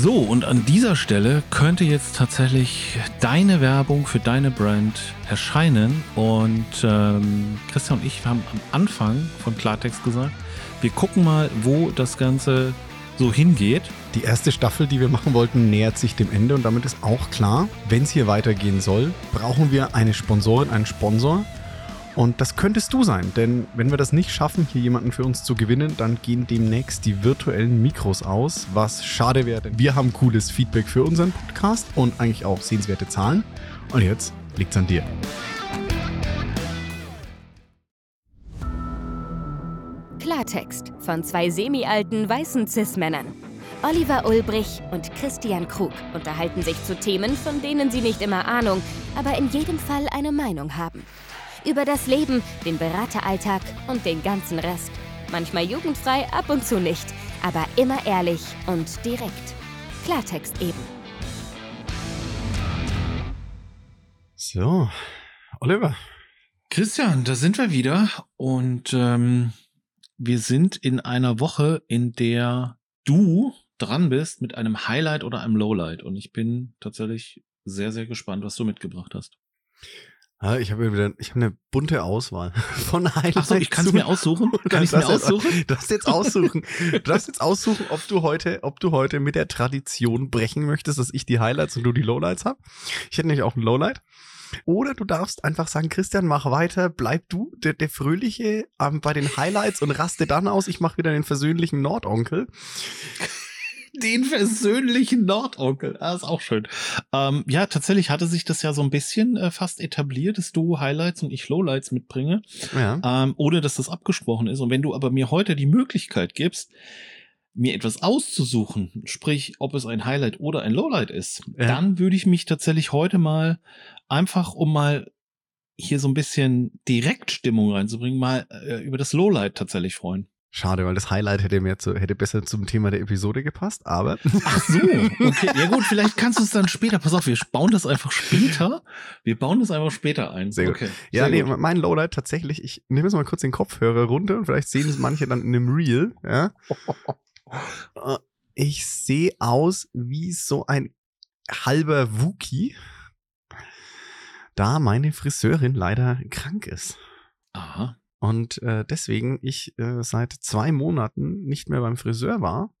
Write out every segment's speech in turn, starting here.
So, und an dieser Stelle könnte jetzt tatsächlich deine Werbung für deine Brand erscheinen. Und ähm, Christian und ich haben am Anfang von Klartext gesagt, wir gucken mal, wo das Ganze so hingeht. Die erste Staffel, die wir machen wollten, nähert sich dem Ende und damit ist auch klar, wenn es hier weitergehen soll, brauchen wir eine Sponsorin, einen Sponsor. Und das könntest du sein, denn wenn wir das nicht schaffen, hier jemanden für uns zu gewinnen, dann gehen demnächst die virtuellen Mikros aus, was schade wäre, denn wir haben cooles Feedback für unseren Podcast und eigentlich auch sehenswerte Zahlen. Und jetzt liegt's an dir. Klartext von zwei semi-alten weißen Cis-Männern. Oliver Ulbrich und Christian Krug unterhalten sich zu Themen, von denen sie nicht immer Ahnung, aber in jedem Fall eine Meinung haben. Über das Leben, den Berateralltag und den ganzen Rest. Manchmal jugendfrei, ab und zu nicht, aber immer ehrlich und direkt. Klartext eben. So, Oliver. Christian, da sind wir wieder und ähm, wir sind in einer Woche, in der du dran bist mit einem Highlight oder einem Lowlight und ich bin tatsächlich sehr, sehr gespannt, was du mitgebracht hast. Ja, ich habe wieder, ich habe eine bunte Auswahl von Highlights. Achso, ich kann es mir aussuchen. Kann ich mir aussuchen? Du darfst jetzt aussuchen. Du darfst jetzt aussuchen, ob du heute, ob du heute mit der Tradition brechen möchtest, dass ich die Highlights und du die Lowlights hab. Ich hätte nämlich auch ein Lowlight. Oder du darfst einfach sagen, Christian, mach weiter, bleib du der, der Fröhliche ähm, bei den Highlights und raste dann aus. Ich mache wieder den versöhnlichen Nordonkel den versöhnlichen Nordonkel. Ah, ist auch schön. Ähm, ja, tatsächlich hatte sich das ja so ein bisschen äh, fast etabliert, dass du Highlights und ich Lowlights mitbringe, ja. ähm, ohne dass das abgesprochen ist. Und wenn du aber mir heute die Möglichkeit gibst, mir etwas auszusuchen, sprich, ob es ein Highlight oder ein Lowlight ist, ja. dann würde ich mich tatsächlich heute mal einfach, um mal hier so ein bisschen Direktstimmung reinzubringen, mal äh, über das Lowlight tatsächlich freuen. Schade, weil das Highlight hätte mehr zu, hätte besser zum Thema der Episode gepasst, aber. Ach so, okay. Ja gut, vielleicht kannst du es dann später. Pass auf, wir bauen das einfach später. Wir bauen das einfach später ein. Sehr okay. Gut. Ja, Sehr nee, gut. mein Lowlight tatsächlich, ich nehme jetzt mal kurz den Kopfhörer runter und vielleicht sehen es manche dann in einem Reel, ja. Äh, ich sehe aus wie so ein halber Wookie, da meine Friseurin leider krank ist. Aha. Und äh, deswegen ich äh, seit zwei Monaten nicht mehr beim Friseur war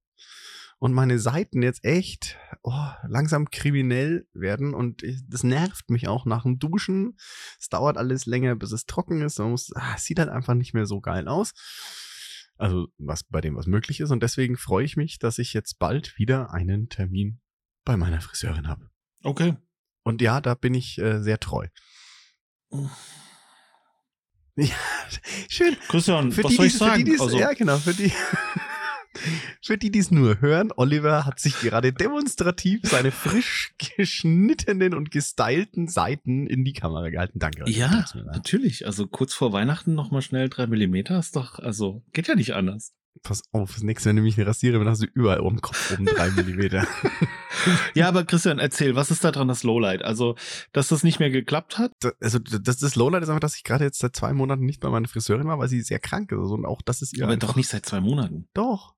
und meine Seiten jetzt echt oh, langsam kriminell werden und ich, das nervt mich auch nach dem Duschen. Es dauert alles länger, bis es trocken ist. Man muss, ah, es sieht halt einfach nicht mehr so geil aus. Also was bei dem was möglich ist und deswegen freue ich mich, dass ich jetzt bald wieder einen Termin bei meiner Friseurin habe. Okay. Und ja, da bin ich äh, sehr treu. Ja, schön. Christian, für was die, soll ich sagen? Die, also, ja, genau, für die, für die, die es nur hören, Oliver hat sich gerade demonstrativ seine frisch geschnittenen und gestylten Seiten in die Kamera gehalten. Danke. Ja, natürlich. Also kurz vor Weihnachten nochmal schnell drei Millimeter ist doch, also geht ja nicht anders. Pass auf, das nächste, wenn du mich rasiere, dann hast du überall um den Kopf oben drei Millimeter. Ja, aber Christian, erzähl, was ist da dran das Lowlight? Also, dass das nicht mehr geklappt hat? Also, das, das Lowlight ist einfach, dass ich gerade jetzt seit zwei Monaten nicht bei meiner Friseurin war, weil sie sehr krank ist. Und auch das ist ihr. Aber doch nicht seit zwei Monaten. Doch.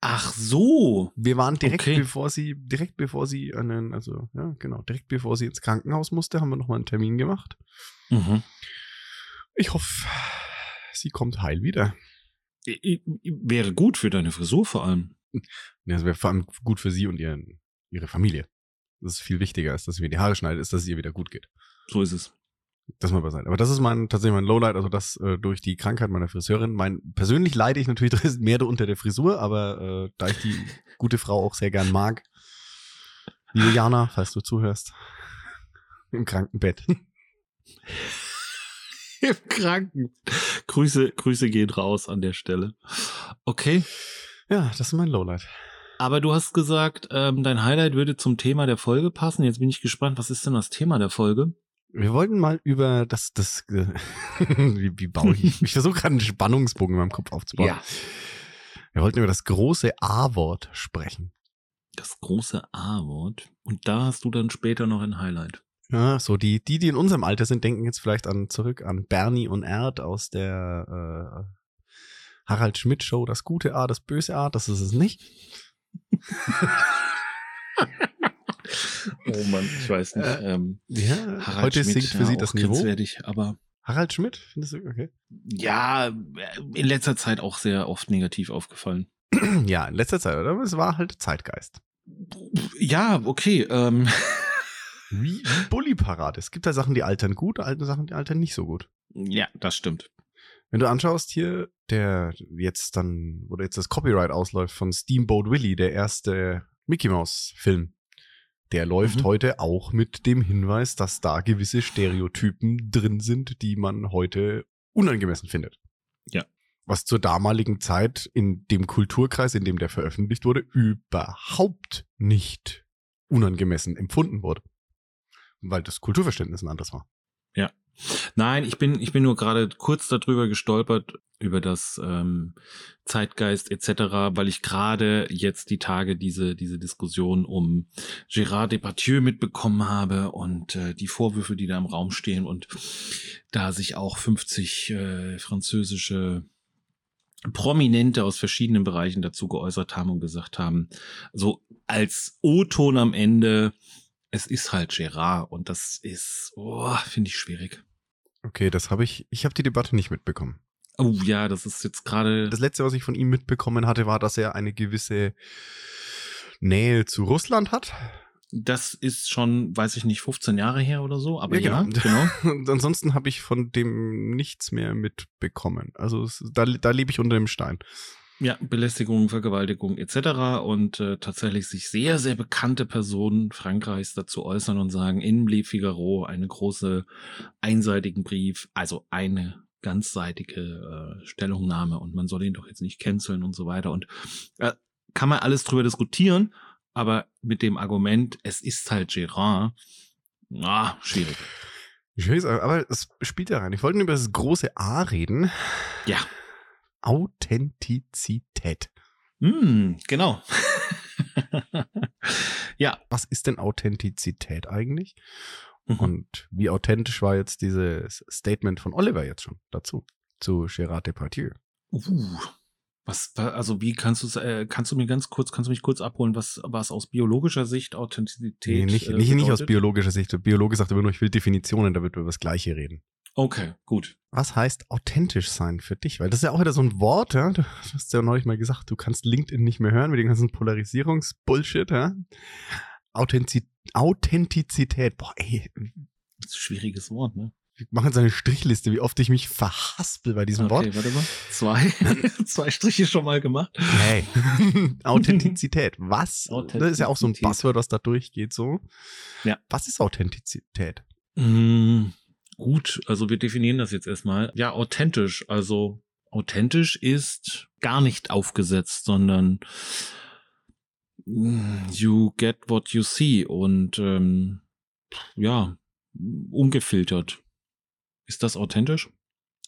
Ach so. Wir waren direkt okay. bevor sie, direkt bevor sie einen, also, ja, genau, direkt bevor sie ins Krankenhaus musste, haben wir nochmal einen Termin gemacht. Mhm. Ich hoffe, sie kommt heil wieder. Wäre gut für deine Frisur vor allem. Ja, es wäre vor allem gut für sie und ihren, ihre Familie. Das ist viel wichtiger, als dass sie mir die Haare schneidet, ist, dass es ihr wieder gut geht. So ist es. Das mal beiseite. Aber das ist mein, tatsächlich mein Lowlight, also das äh, durch die Krankheit meiner Friseurin. Mein, persönlich leide ich natürlich mehr unter der Frisur, aber äh, da ich die gute Frau auch sehr gern mag, liebe Jana, falls du zuhörst, im Krankenbett. Im Kranken. Grüße, Grüße gehen raus an der Stelle. Okay. Ja, das ist mein Lowlight. Aber du hast gesagt, ähm, dein Highlight würde zum Thema der Folge passen. Jetzt bin ich gespannt, was ist denn das Thema der Folge? Wir wollten mal über das, das, wie, wie baue ich? Ich versuche gerade einen Spannungsbogen in meinem Kopf aufzubauen. Ja. Wir wollten über das große A-Wort sprechen. Das große A-Wort. Und da hast du dann später noch ein Highlight. Ja, so die, die, die in unserem Alter sind, denken jetzt vielleicht an zurück an Bernie und Erd aus der äh, Harald Schmidt Show, das gute A, das böse A, das ist es nicht. oh Mann, ich weiß nicht. Äh, ähm, ja, Harald heute Schmidt, sinkt für Sie das Niveau. aber Harald Schmidt, findest du okay? Ja, in letzter Zeit auch sehr oft negativ aufgefallen. ja, in letzter Zeit, oder? Es war halt Zeitgeist. Ja, okay. Ähm. Wie, wie Bully-Parade. Es gibt da Sachen, die altern gut, alte Sachen, die altern nicht so gut. Ja, das stimmt. Wenn du anschaust hier, der jetzt dann, wo jetzt das Copyright ausläuft von Steamboat Willie, der erste Mickey Mouse Film, der läuft mhm. heute auch mit dem Hinweis, dass da gewisse Stereotypen drin sind, die man heute unangemessen findet. Ja. Was zur damaligen Zeit in dem Kulturkreis, in dem der veröffentlicht wurde, überhaupt nicht unangemessen empfunden wurde. Weil das Kulturverständnis ein anderes war. Ja. Nein, ich bin, ich bin nur gerade kurz darüber gestolpert, über das ähm, Zeitgeist etc., weil ich gerade jetzt die Tage diese, diese Diskussion um Gérard Depardieu mitbekommen habe und äh, die Vorwürfe, die da im Raum stehen und da sich auch 50 äh, französische Prominente aus verschiedenen Bereichen dazu geäußert haben und gesagt haben, so als O-Ton am Ende, es ist halt Gérard und das ist, oh, finde ich schwierig. Okay, das habe ich, ich habe die Debatte nicht mitbekommen. Oh ja, das ist jetzt gerade. Das letzte, was ich von ihm mitbekommen hatte, war, dass er eine gewisse Nähe zu Russland hat. Das ist schon, weiß ich nicht, 15 Jahre her oder so, aber ja, genau. Ja, genau. Und ansonsten habe ich von dem nichts mehr mitbekommen. Also da, da lebe ich unter dem Stein. Ja, Belästigung, Vergewaltigung etc. Und äh, tatsächlich sich sehr, sehr bekannte Personen Frankreichs dazu äußern und sagen, in Le Figaro eine große einseitigen Brief, also eine ganzseitige äh, Stellungnahme und man soll ihn doch jetzt nicht canceln und so weiter. Und äh, kann man alles drüber diskutieren, aber mit dem Argument, es ist halt Gérard, ah, schwierig. Schwierig, aber es spielt ja rein. Ich wollte über das große A reden. Ja. Authentizität. Mm, genau. ja. Was ist denn Authentizität eigentlich? Mhm. Und wie authentisch war jetzt dieses Statement von Oliver jetzt schon dazu, zu Gérard Depardieu? Uh, was, also wie kannst du äh, kannst du mir ganz kurz, kannst du mich kurz abholen, was was aus biologischer Sicht Authentizität nee, nicht, äh, nicht, nicht aus biologischer Sicht. Der Biologe sagt immer nur, ich will Definitionen, da wird über das Gleiche reden. Okay, gut. Was heißt authentisch sein für dich? Weil das ist ja auch wieder so ein Wort, ja? Du hast ja neulich mal gesagt, du kannst LinkedIn nicht mehr hören mit dem ganzen Polarisierungsbullshit, ja? Authentiz Authentizität. Boah, ey. Das ist ein schwieriges Wort, ne? Wir machen jetzt eine Strichliste, wie oft ich mich verhaspel bei diesem okay, Wort. Okay, warte mal. Zwei. Zwei Striche schon mal gemacht. Hey. Authentizität. Was? Authentizität. Das ist ja auch so ein Passwort, was da durchgeht, so. Ja. Was ist Authentizität? Mm, gut, also wir definieren das jetzt erstmal. Ja, authentisch. Also authentisch ist gar nicht aufgesetzt, sondern mm, you get what you see und ähm, ja, ungefiltert. Ist das authentisch?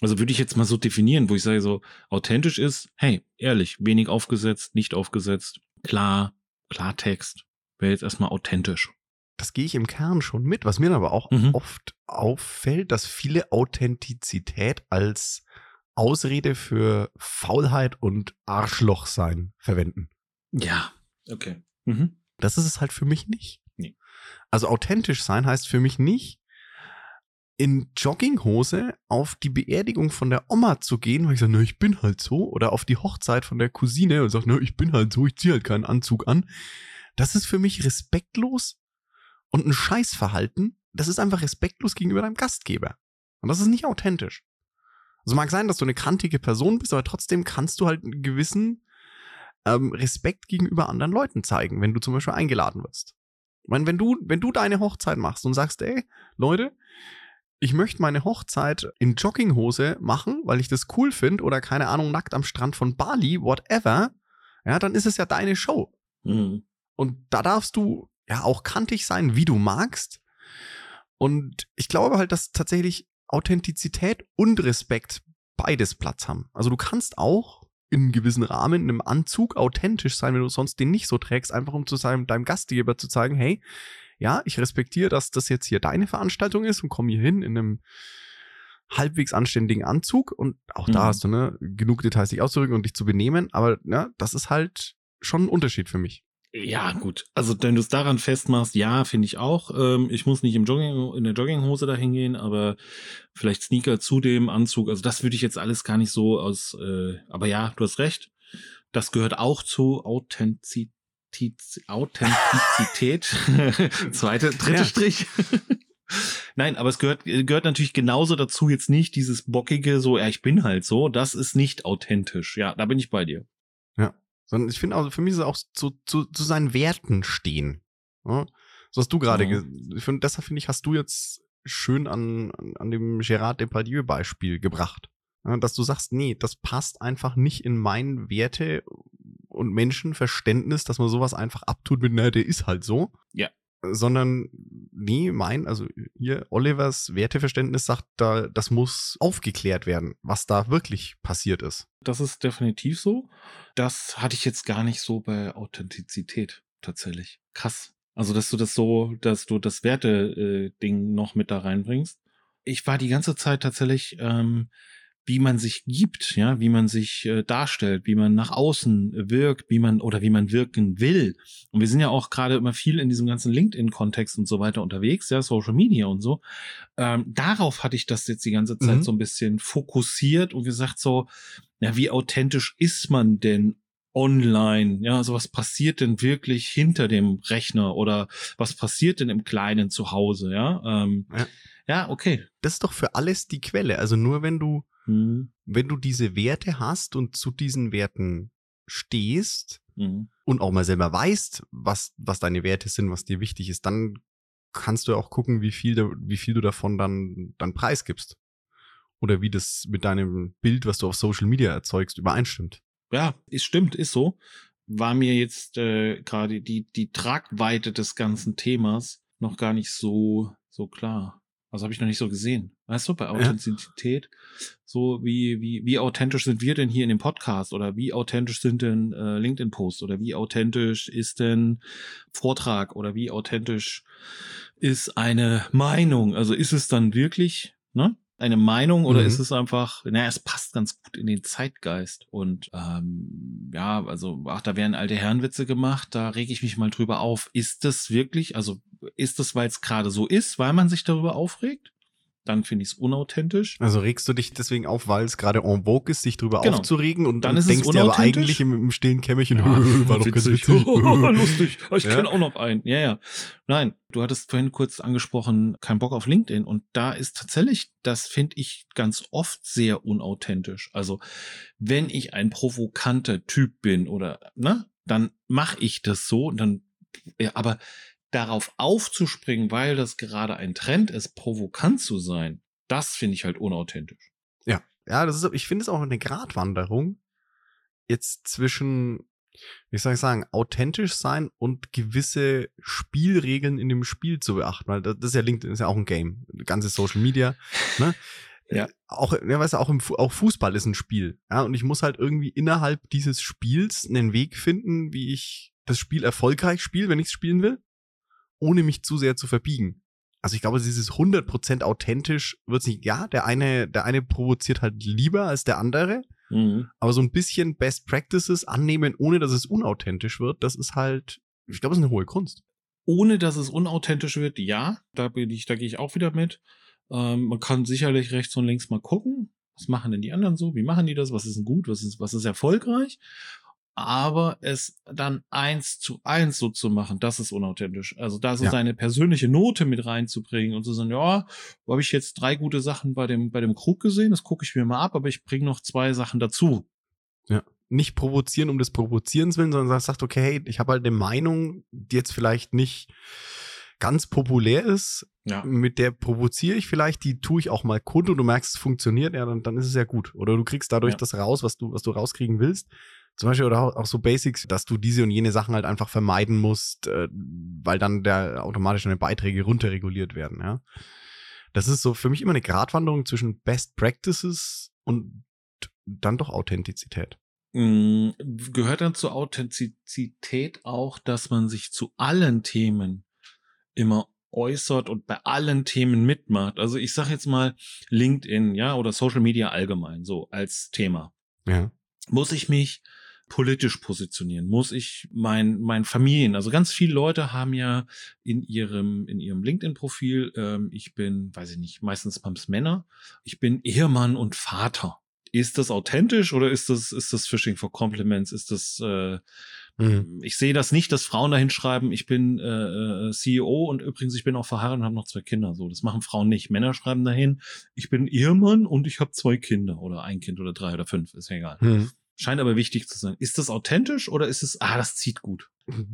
Also würde ich jetzt mal so definieren, wo ich sage so, authentisch ist, hey, ehrlich, wenig aufgesetzt, nicht aufgesetzt, klar, Klartext, wäre jetzt erstmal authentisch. Das gehe ich im Kern schon mit, was mir aber auch mhm. oft auffällt, dass viele Authentizität als Ausrede für Faulheit und Arschloch sein verwenden. Ja, okay. Mhm. Das ist es halt für mich nicht. Nee. Also authentisch sein heißt für mich nicht, in Jogginghose auf die Beerdigung von der Oma zu gehen, weil ich sage, na, ich bin halt so, oder auf die Hochzeit von der Cousine und sage, na, ich bin halt so, ich ziehe halt keinen Anzug an. Das ist für mich respektlos und ein Scheißverhalten. Das ist einfach respektlos gegenüber deinem Gastgeber. Und das ist nicht authentisch. Also mag sein, dass du eine krantige Person bist, aber trotzdem kannst du halt einen gewissen ähm, Respekt gegenüber anderen Leuten zeigen, wenn du zum Beispiel eingeladen wirst. Ich meine, wenn du, wenn du deine Hochzeit machst und sagst, ey, Leute, ich möchte meine Hochzeit in Jogginghose machen, weil ich das cool finde oder keine Ahnung, nackt am Strand von Bali, whatever, ja, dann ist es ja deine Show. Mhm. Und da darfst du ja auch kantig sein, wie du magst. Und ich glaube halt, dass tatsächlich Authentizität und Respekt beides Platz haben. Also du kannst auch in einem gewissen Rahmen, in einem Anzug authentisch sein, wenn du sonst den nicht so trägst, einfach um zu seinem, deinem Gastgeber zu zeigen, hey, ja, ich respektiere, dass das jetzt hier deine Veranstaltung ist und komme hier hin in einem halbwegs anständigen Anzug und auch mhm. da hast du ne genug Details dich auszudrücken und dich zu benehmen, aber ja, das ist halt schon ein Unterschied für mich. Ja, gut. Also wenn du es daran festmachst, ja, finde ich auch. Ähm, ich muss nicht im Jogging, in der Jogginghose dahin gehen, aber vielleicht Sneaker zu dem Anzug. Also das würde ich jetzt alles gar nicht so aus. Äh, aber ja, du hast recht. Das gehört auch zu Authentizität. Authentizität. Zweite, dritte. Strich. Nein, aber es gehört, gehört natürlich genauso dazu, jetzt nicht dieses bockige, so, ja, ich bin halt so, das ist nicht authentisch. Ja, da bin ich bei dir. Sondern ich finde auch, für mich ist es auch zu, zu, zu seinen Werten stehen. Ja? So hast du gerade, ich find, deshalb finde ich, hast du jetzt schön an, an, an dem Gérard Depardieu Beispiel gebracht. Ja, dass du sagst, nee, das passt einfach nicht in mein Werte und Menschenverständnis, dass man sowas einfach abtut mit, naja, der ist halt so. Ja sondern nee, mein, also hier Olivers Werteverständnis sagt, da das muss aufgeklärt werden, was da wirklich passiert ist. Das ist definitiv so. Das hatte ich jetzt gar nicht so bei Authentizität tatsächlich. Krass. Also, dass du das so, dass du das Werte-Ding äh, noch mit da reinbringst. Ich war die ganze Zeit tatsächlich ähm, wie man sich gibt, ja, wie man sich äh, darstellt, wie man nach außen wirkt, wie man oder wie man wirken will. Und wir sind ja auch gerade immer viel in diesem ganzen LinkedIn-Kontext und so weiter unterwegs, ja, Social Media und so. Ähm, darauf hatte ich das jetzt die ganze Zeit mhm. so ein bisschen fokussiert und gesagt so, ja, wie authentisch ist man denn online? Ja, also was passiert denn wirklich hinter dem Rechner oder was passiert denn im kleinen Zuhause? Ja, ähm, ja. Ja, okay. Das ist doch für alles die Quelle. Also nur wenn du Mhm. Wenn du diese Werte hast und zu diesen Werten stehst mhm. und auch mal selber weißt, was, was deine Werte sind, was dir wichtig ist, dann kannst du auch gucken, wie viel, wie viel du davon dann, dann preisgibst. Oder wie das mit deinem Bild, was du auf Social Media erzeugst, übereinstimmt. Ja, es stimmt, ist so. War mir jetzt äh, gerade die, die Tragweite des ganzen Themas noch gar nicht so, so klar. Also habe ich noch nicht so gesehen. Weißt du, bei Authentizität, ja. so wie, wie, wie authentisch sind wir denn hier in dem Podcast oder wie authentisch sind denn äh, LinkedIn-Posts oder wie authentisch ist denn Vortrag oder wie authentisch ist eine Meinung? Also ist es dann wirklich, ne? Eine Meinung oder mhm. ist es einfach, naja, es passt ganz gut in den Zeitgeist. Und ähm, ja, also, ach, da werden alte Herrenwitze gemacht, da rege ich mich mal drüber auf. Ist das wirklich, also ist das, weil es gerade so ist, weil man sich darüber aufregt? Dann finde ich es unauthentisch. Also regst du dich deswegen auf, weil es gerade en vogue ist, sich drüber genau. aufzuregen und dann, dann denkst du aber eigentlich im, im stillen Kämmerchen, ja, war doch ganz witzig. lustig. Ich ja? kenne auch noch einen. Ja, ja. Nein, du hattest vorhin kurz angesprochen, kein Bock auf LinkedIn und da ist tatsächlich, das finde ich ganz oft sehr unauthentisch. Also, wenn ich ein provokanter Typ bin oder, ne, dann mache ich das so, dann, ja, aber darauf aufzuspringen, weil das gerade ein Trend ist, provokant zu sein, das finde ich halt unauthentisch. Ja, ja, das ist, ich finde es auch eine Gratwanderung jetzt zwischen, wie soll ich sagen, authentisch sein und gewisse Spielregeln in dem Spiel zu beachten, weil das ist ja LinkedIn ist ja auch ein Game, ganze Social Media, ne? Ja. Auch, ja, weißt du, auch, im, auch Fußball ist ein Spiel. Ja, und ich muss halt irgendwie innerhalb dieses Spiels einen Weg finden, wie ich das Spiel erfolgreich spiele, wenn ich es spielen will ohne mich zu sehr zu verbiegen. Also ich glaube, dieses 100% authentisch wird nicht, ja, der eine, der eine provoziert halt lieber als der andere, mhm. aber so ein bisschen Best Practices annehmen, ohne dass es unauthentisch wird, das ist halt, ich glaube, es ist eine hohe Kunst. Ohne dass es unauthentisch wird, ja, da bin ich, da gehe ich auch wieder mit. Ähm, man kann sicherlich rechts und links mal gucken, was machen denn die anderen so? Wie machen die das? Was ist denn gut? Was ist, was ist erfolgreich? Aber es dann eins zu eins so zu machen, das ist unauthentisch. Also da so ja. seine persönliche Note mit reinzubringen und zu sagen, ja, wo habe ich jetzt drei gute Sachen bei dem, bei dem Krug gesehen, das gucke ich mir mal ab, aber ich bringe noch zwei Sachen dazu. Ja. Nicht provozieren um des Provozierens willen, sondern sagt, okay, hey, ich habe halt eine Meinung, die jetzt vielleicht nicht ganz populär ist, ja. mit der provoziere ich vielleicht, die tue ich auch mal kund und du merkst, es funktioniert, ja, dann, dann ist es ja gut. Oder du kriegst dadurch ja. das raus, was du, was du rauskriegen willst. Zum Beispiel oder auch so Basics, dass du diese und jene Sachen halt einfach vermeiden musst, äh, weil dann der automatisch deine Beiträge runterreguliert werden, ja. Das ist so für mich immer eine Gratwanderung zwischen Best Practices und dann doch Authentizität. Mhm. Gehört dann zur Authentizität auch, dass man sich zu allen Themen immer äußert und bei allen Themen mitmacht. Also ich sage jetzt mal LinkedIn, ja, oder Social Media allgemein, so als Thema. Ja. Muss ich mich politisch positionieren? Muss ich mein, mein Familien, also ganz viele Leute haben ja in ihrem, in ihrem LinkedIn-Profil, ähm, ich bin, weiß ich nicht, meistens beim Männer, ich bin Ehemann und Vater. Ist das authentisch oder ist das, ist das Phishing for Compliments? Ist das, äh, mhm. ich sehe das nicht, dass Frauen dahin schreiben, ich bin äh, äh CEO und übrigens, ich bin auch verheiratet und habe noch zwei Kinder. So, das machen Frauen nicht. Männer schreiben dahin, ich bin Ehemann und ich habe zwei Kinder oder ein Kind oder drei oder fünf, ist ja egal. Mhm. Scheint aber wichtig zu sein. Ist das authentisch oder ist es, ah, das zieht gut?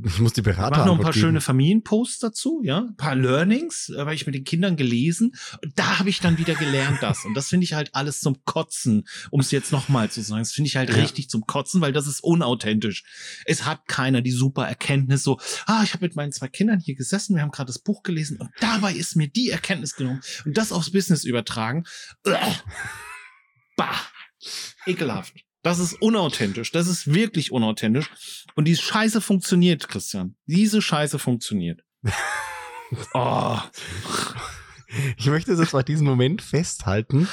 Ich muss die Berater. Mach noch ein paar geben. schöne Familienposts dazu, ja, ein paar Learnings, äh, habe ich mit den Kindern gelesen. Und da habe ich dann wieder gelernt das. Und das finde ich halt alles zum Kotzen, um es jetzt nochmal zu sagen. Das finde ich halt ja. richtig zum Kotzen, weil das ist unauthentisch. Es hat keiner die super Erkenntnis so, ah, ich habe mit meinen zwei Kindern hier gesessen, wir haben gerade das Buch gelesen und dabei ist mir die Erkenntnis genommen und das aufs Business übertragen. Bah, ekelhaft. Das ist unauthentisch. Das ist wirklich unauthentisch. Und die Scheiße funktioniert, Christian. Diese Scheiße funktioniert. oh. Ich möchte jetzt bei diesem Moment festhalten,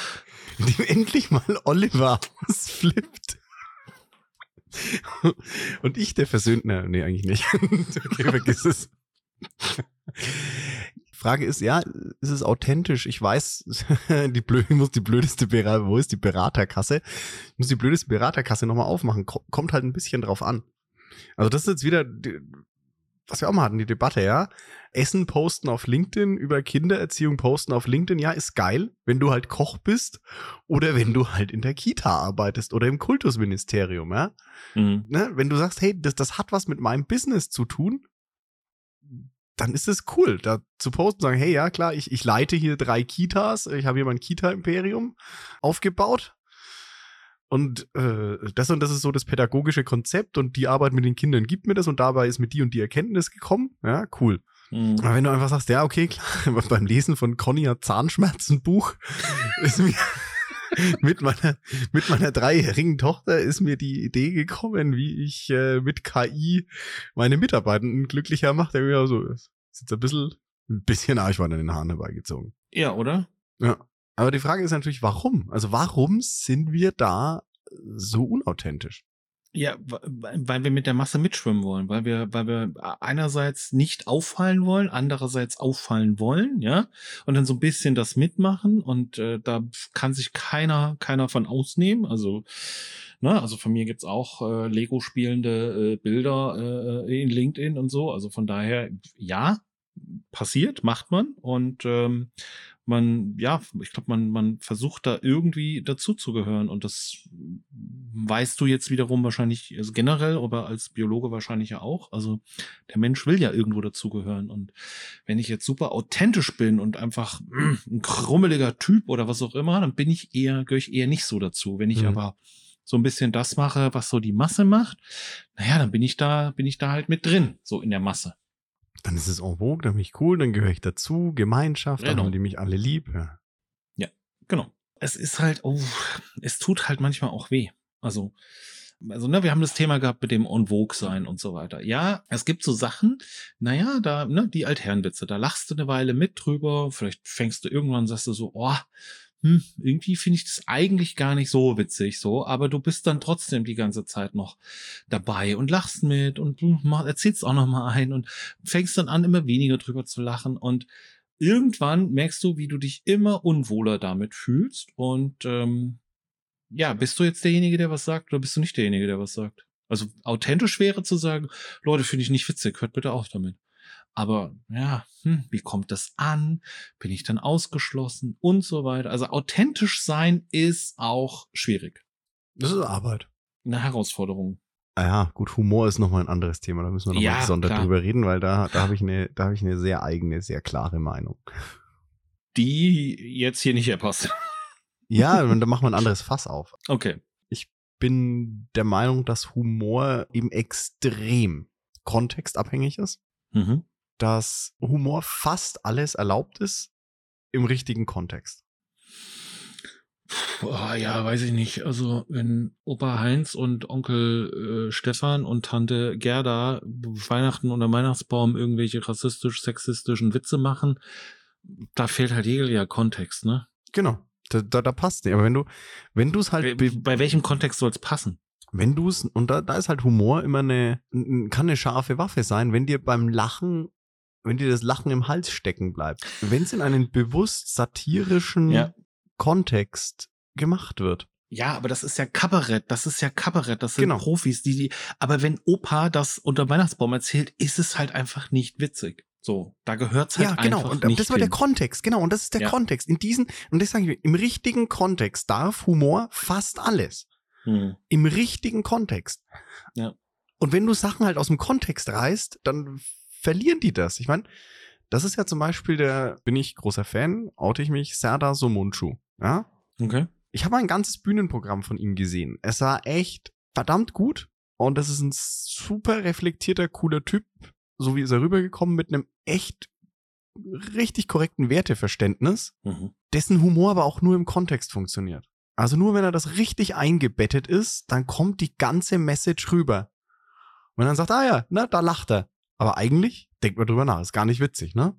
in dem endlich mal Oliver ausflippt. Und ich der versöhnte, nee, eigentlich nicht. okay, vergiss es. Frage ist, ja, ist es authentisch? Ich weiß, die blöde, ich muss die blödeste Berater, wo ist die Beraterkasse? Ich muss die blödeste Beraterkasse nochmal aufmachen. Kommt halt ein bisschen drauf an. Also das ist jetzt wieder, was wir auch mal hatten, die Debatte, ja. Essen posten auf LinkedIn, über Kindererziehung posten auf LinkedIn, ja, ist geil, wenn du halt Koch bist oder wenn du halt in der Kita arbeitest oder im Kultusministerium, ja. Mhm. Ne? Wenn du sagst, hey, das, das hat was mit meinem Business zu tun, dann ist es cool, da zu posten, sagen, hey, ja klar, ich, ich leite hier drei Kitas, ich habe hier mein Kita-Imperium aufgebaut. Und äh, das und das ist so das pädagogische Konzept und die Arbeit mit den Kindern gibt mir das und dabei ist mir die und die Erkenntnis gekommen. Ja, cool. Mhm. Aber wenn du einfach sagst, ja, okay, klar, beim Lesen von Conny Zahnschmerzenbuch ist mir mit meiner, mit meiner dreijährigen Tochter ist mir die Idee gekommen, wie ich äh, mit KI meine Mitarbeitenden glücklicher mache. Der mir so ist jetzt ein bisschen, ein bisschen Arschwein in den Haaren herbeigezogen. Ja, oder? Ja. Aber die Frage ist natürlich, warum? Also warum sind wir da so unauthentisch? Ja, weil wir mit der Masse mitschwimmen wollen, weil wir, weil wir einerseits nicht auffallen wollen, andererseits auffallen wollen, ja, und dann so ein bisschen das mitmachen und äh, da kann sich keiner, keiner von ausnehmen. Also, ne, also von mir gibt's auch äh, Lego spielende äh, Bilder äh, in LinkedIn und so. Also von daher, ja, passiert, macht man und ähm, man, ja, ich glaube, man, man versucht da irgendwie dazuzugehören und das weißt du jetzt wiederum wahrscheinlich also generell, aber als Biologe wahrscheinlich ja auch. Also der Mensch will ja irgendwo dazugehören und wenn ich jetzt super authentisch bin und einfach mh, ein krummeliger Typ oder was auch immer, dann bin ich eher, gehöre ich eher nicht so dazu. Wenn ich mhm. aber so ein bisschen das mache, was so die Masse macht, naja, dann bin ich da, bin ich da halt mit drin, so in der Masse dann ist es en vogue, dann bin ich cool, dann gehöre ich dazu, Gemeinschaft, dann genau. haben die mich alle lieb. Ja. ja, genau. Es ist halt, oh, es tut halt manchmal auch weh. Also, also, ne, wir haben das Thema gehabt mit dem On Vogue sein und so weiter. Ja, es gibt so Sachen, naja, da, ne, die Altherrenwitze, da lachst du eine Weile mit drüber, vielleicht fängst du irgendwann, sagst du so, oh, hm, irgendwie finde ich das eigentlich gar nicht so witzig, so, aber du bist dann trotzdem die ganze Zeit noch dabei und lachst mit und du erzählst auch noch mal ein und fängst dann an, immer weniger drüber zu lachen und irgendwann merkst du, wie du dich immer unwohler damit fühlst und ähm, ja, bist du jetzt derjenige, der was sagt oder bist du nicht derjenige, der was sagt? Also authentisch wäre zu sagen, Leute, finde ich nicht witzig, hört bitte auf damit. Aber ja, hm, wie kommt das an? Bin ich dann ausgeschlossen und so weiter? Also authentisch sein ist auch schwierig. Das ist Arbeit. Eine Herausforderung. Ah ja, gut, Humor ist nochmal ein anderes Thema. Da müssen wir nochmal ja, gesondert klar. drüber reden, weil da, da habe ich eine, da habe ich eine sehr eigene, sehr klare Meinung. Die jetzt hier nicht erpasst. Ja, da machen wir ein anderes Fass auf. Okay. Ich bin der Meinung, dass Humor eben extrem kontextabhängig ist. Mhm dass Humor fast alles erlaubt ist im richtigen Kontext. Oh, ja, weiß ich nicht. Also wenn Opa Heinz und Onkel äh, Stefan und Tante Gerda Weihnachten unter Weihnachtsbaum irgendwelche rassistisch, sexistischen Witze machen, da fehlt halt jeglicher Kontext, ne? Genau. Da, da, da passt nicht. Aber wenn du, wenn du es halt. Bei, bei welchem Kontext soll es passen? wenn du es, und da, da ist halt Humor immer eine, kann eine scharfe Waffe sein, wenn dir beim Lachen, wenn dir das Lachen im Hals stecken bleibt. Wenn es in einen bewusst satirischen ja. Kontext gemacht wird. Ja, aber das ist ja Kabarett, das ist ja Kabarett, das sind genau. Profis, die, die, aber wenn Opa das unter Weihnachtsbaum erzählt, ist es halt einfach nicht witzig. So, da gehört's halt ja, genau. einfach und nicht das war der Kontext, genau. Und das ist der ja. Kontext. In diesen, und das sage ich, im richtigen Kontext darf Humor fast alles. Hm. Im richtigen Kontext. Ja. Und wenn du Sachen halt aus dem Kontext reißt, dann verlieren die das. Ich meine, das ist ja zum Beispiel der, bin ich großer Fan, oute ich mich, Serdar Somunchu. Ja? Okay. Ich habe ein ganzes Bühnenprogramm von ihm gesehen. Es war echt verdammt gut. Und das ist ein super reflektierter, cooler Typ, so wie ist er rübergekommen, mit einem echt richtig korrekten Werteverständnis, mhm. dessen Humor aber auch nur im Kontext funktioniert. Also nur wenn er das richtig eingebettet ist, dann kommt die ganze Message rüber. Und dann sagt, ah ja, na, da lacht er. Aber eigentlich denkt man drüber nach, ist gar nicht witzig, ne?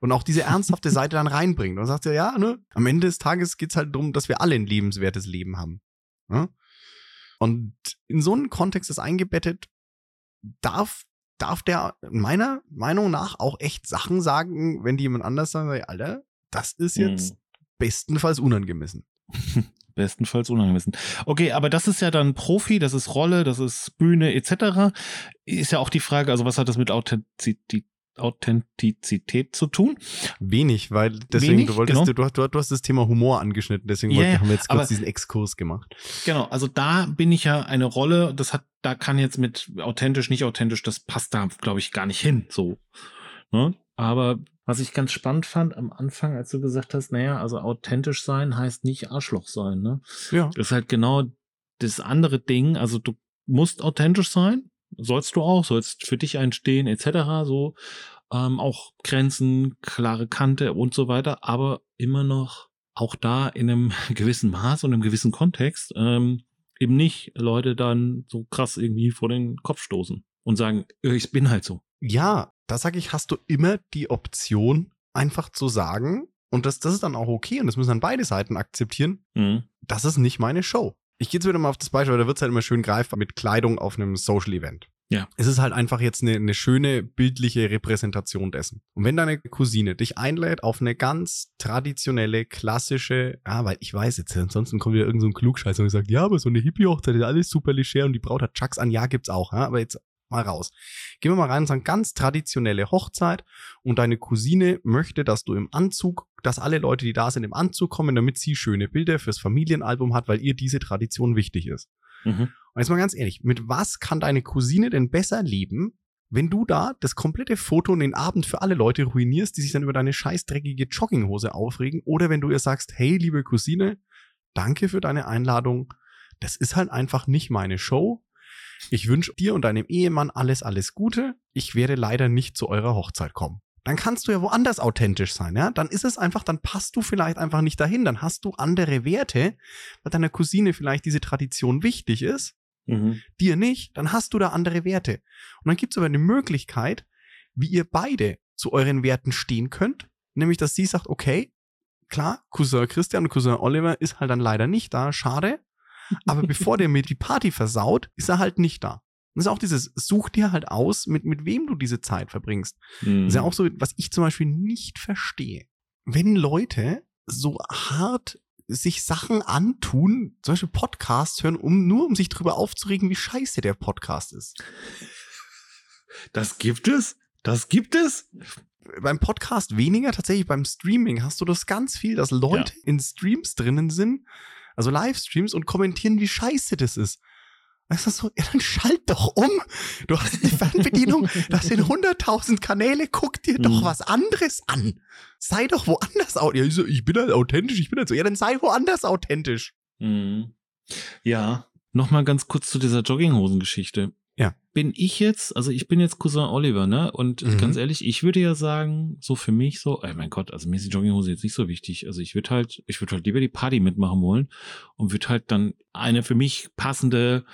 Und auch diese ernsthafte Seite dann reinbringt. Und sagt er, ja, ne, am Ende des Tages geht's halt darum, dass wir alle ein lebenswertes Leben haben. Ne? Und in so einen Kontext ist eingebettet, darf darf der meiner Meinung nach auch echt Sachen sagen, wenn die jemand anders sagen, Alter, das ist jetzt hm. bestenfalls unangemessen. bestenfalls unangemessen. Okay, aber das ist ja dann Profi, das ist Rolle, das ist Bühne etc. Ist ja auch die Frage, also was hat das mit Authentizität Authentizität zu tun. Wenig, weil deswegen, Wenig, du wolltest, genau. du, du, du, hast das Thema Humor angeschnitten, deswegen yeah, haben wir jetzt kurz aber, diesen Exkurs gemacht. Genau, also da bin ich ja eine Rolle, das hat, da kann jetzt mit authentisch, nicht authentisch, das passt da, glaube ich, gar nicht hin, so. Ne? Aber was ich ganz spannend fand am Anfang, als du gesagt hast, naja, also authentisch sein heißt nicht Arschloch sein, ne? Ja. Das ist halt genau das andere Ding, also du musst authentisch sein, sollst du auch, sollst für dich einstehen, etc. So ähm, auch Grenzen, klare Kante und so weiter, aber immer noch auch da in einem gewissen Maß und einem gewissen Kontext ähm, eben nicht Leute dann so krass irgendwie vor den Kopf stoßen und sagen, äh, ich bin halt so. Ja, da sage ich, hast du immer die Option, einfach zu sagen, und das, das ist dann auch okay, und das müssen dann beide Seiten akzeptieren, mhm. das ist nicht meine Show. Ich gehe jetzt wieder mal auf das Beispiel, da wird es halt immer schön greifbar mit Kleidung auf einem Social Event. Ja. Es ist halt einfach jetzt eine, eine schöne bildliche Repräsentation dessen. Und wenn deine Cousine dich einlädt auf eine ganz traditionelle, klassische, ah, weil ich weiß jetzt, ansonsten kommt wieder irgendein so Klugscheißer und sagt, ja, aber so eine Hippie-Hochzeit ist alles super leger und die Braut hat Chucks an, ja, gibt's auch, ja, aber jetzt mal raus. Gehen wir mal rein und sagen, ganz traditionelle Hochzeit und deine Cousine möchte, dass du im Anzug, dass alle Leute, die da sind, im Anzug kommen, damit sie schöne Bilder fürs Familienalbum hat, weil ihr diese Tradition wichtig ist. Mhm. Und jetzt mal ganz ehrlich, mit was kann deine Cousine denn besser leben, wenn du da das komplette Foto und den Abend für alle Leute ruinierst, die sich dann über deine scheißdreckige Jogginghose aufregen, oder wenn du ihr sagst, hey, liebe Cousine, danke für deine Einladung, das ist halt einfach nicht meine Show, ich wünsche dir und deinem Ehemann alles, alles Gute. Ich werde leider nicht zu eurer Hochzeit kommen. Dann kannst du ja woanders authentisch sein, ja? Dann ist es einfach, dann passt du vielleicht einfach nicht dahin. Dann hast du andere Werte, weil deiner Cousine vielleicht diese Tradition wichtig ist. Mhm. Dir nicht, dann hast du da andere Werte. Und dann gibt es aber eine Möglichkeit, wie ihr beide zu euren Werten stehen könnt. Nämlich, dass sie sagt, okay, klar, Cousin Christian und Cousin Oliver ist halt dann leider nicht da, schade. Aber bevor der mir die Party versaut, ist er halt nicht da. Das ist auch dieses, such dir halt aus, mit, mit wem du diese Zeit verbringst. Mhm. Das ist ja auch so, was ich zum Beispiel nicht verstehe. Wenn Leute so hart sich Sachen antun, zum Beispiel Podcasts hören, um nur um sich drüber aufzuregen, wie scheiße der Podcast ist. Das gibt es? Das gibt es? Beim Podcast weniger, tatsächlich beim Streaming hast du das ganz viel, dass Leute ja. in Streams drinnen sind, also Livestreams und kommentieren, wie scheiße das ist. Weißt du so, ja, dann schalt doch um. Du hast eine Fernbedienung, das sind 100.000 Kanäle, guck dir doch mhm. was anderes an. Sei doch woanders authentisch. Ja, ich bin halt authentisch, ich bin halt so. Ja, dann sei woanders authentisch. Mhm. Ja, nochmal ganz kurz zu dieser Jogginghosen-Geschichte. Ja. Bin ich jetzt, also ich bin jetzt Cousin Oliver, ne? Und mhm. ganz ehrlich, ich würde ja sagen, so für mich so, ey mein Gott, also mir ist die Jogginghose jetzt nicht so wichtig. Also ich würde halt, ich würde halt lieber die Party mitmachen wollen und würde halt dann eine für mich passende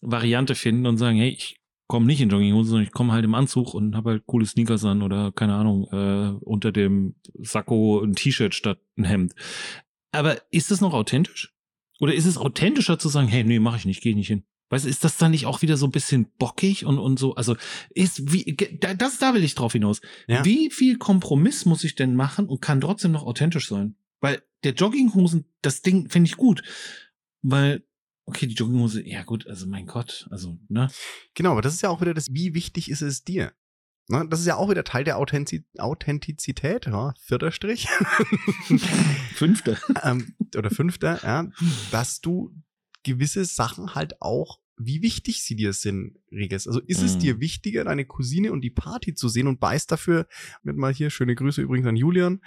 Variante finden und sagen, hey, ich komme nicht in Jogginghose, sondern ich komme halt im Anzug und habe halt coole Sneakers an oder keine Ahnung, äh, unter dem Sakko ein T-Shirt statt ein Hemd. Aber ist das noch authentisch? Oder ist es authentischer zu sagen, hey, nee, mache ich nicht, gehe nicht hin? Weißt du, ist das dann nicht auch wieder so ein bisschen bockig und, und so? Also ist wie, das, da will ich drauf hinaus. Ja. Wie viel Kompromiss muss ich denn machen und kann trotzdem noch authentisch sein? Weil der Jogginghosen, das Ding finde ich gut. Weil, okay, die Jogginghose, ja gut, also mein Gott, also, ne? Genau, aber das ist ja auch wieder das, wie wichtig ist es dir? Ne, das ist ja auch wieder Teil der Authentiz Authentizität, ja, vierter Strich. Fünfter. ähm, oder fünfter, ja, dass du gewisse Sachen halt auch, wie wichtig sie dir sind, regelst. Also ist mm. es dir mhm. wichtiger, deine Cousine und die Party zu sehen und beißt dafür, mit mal hier, schöne Grüße übrigens an Julian,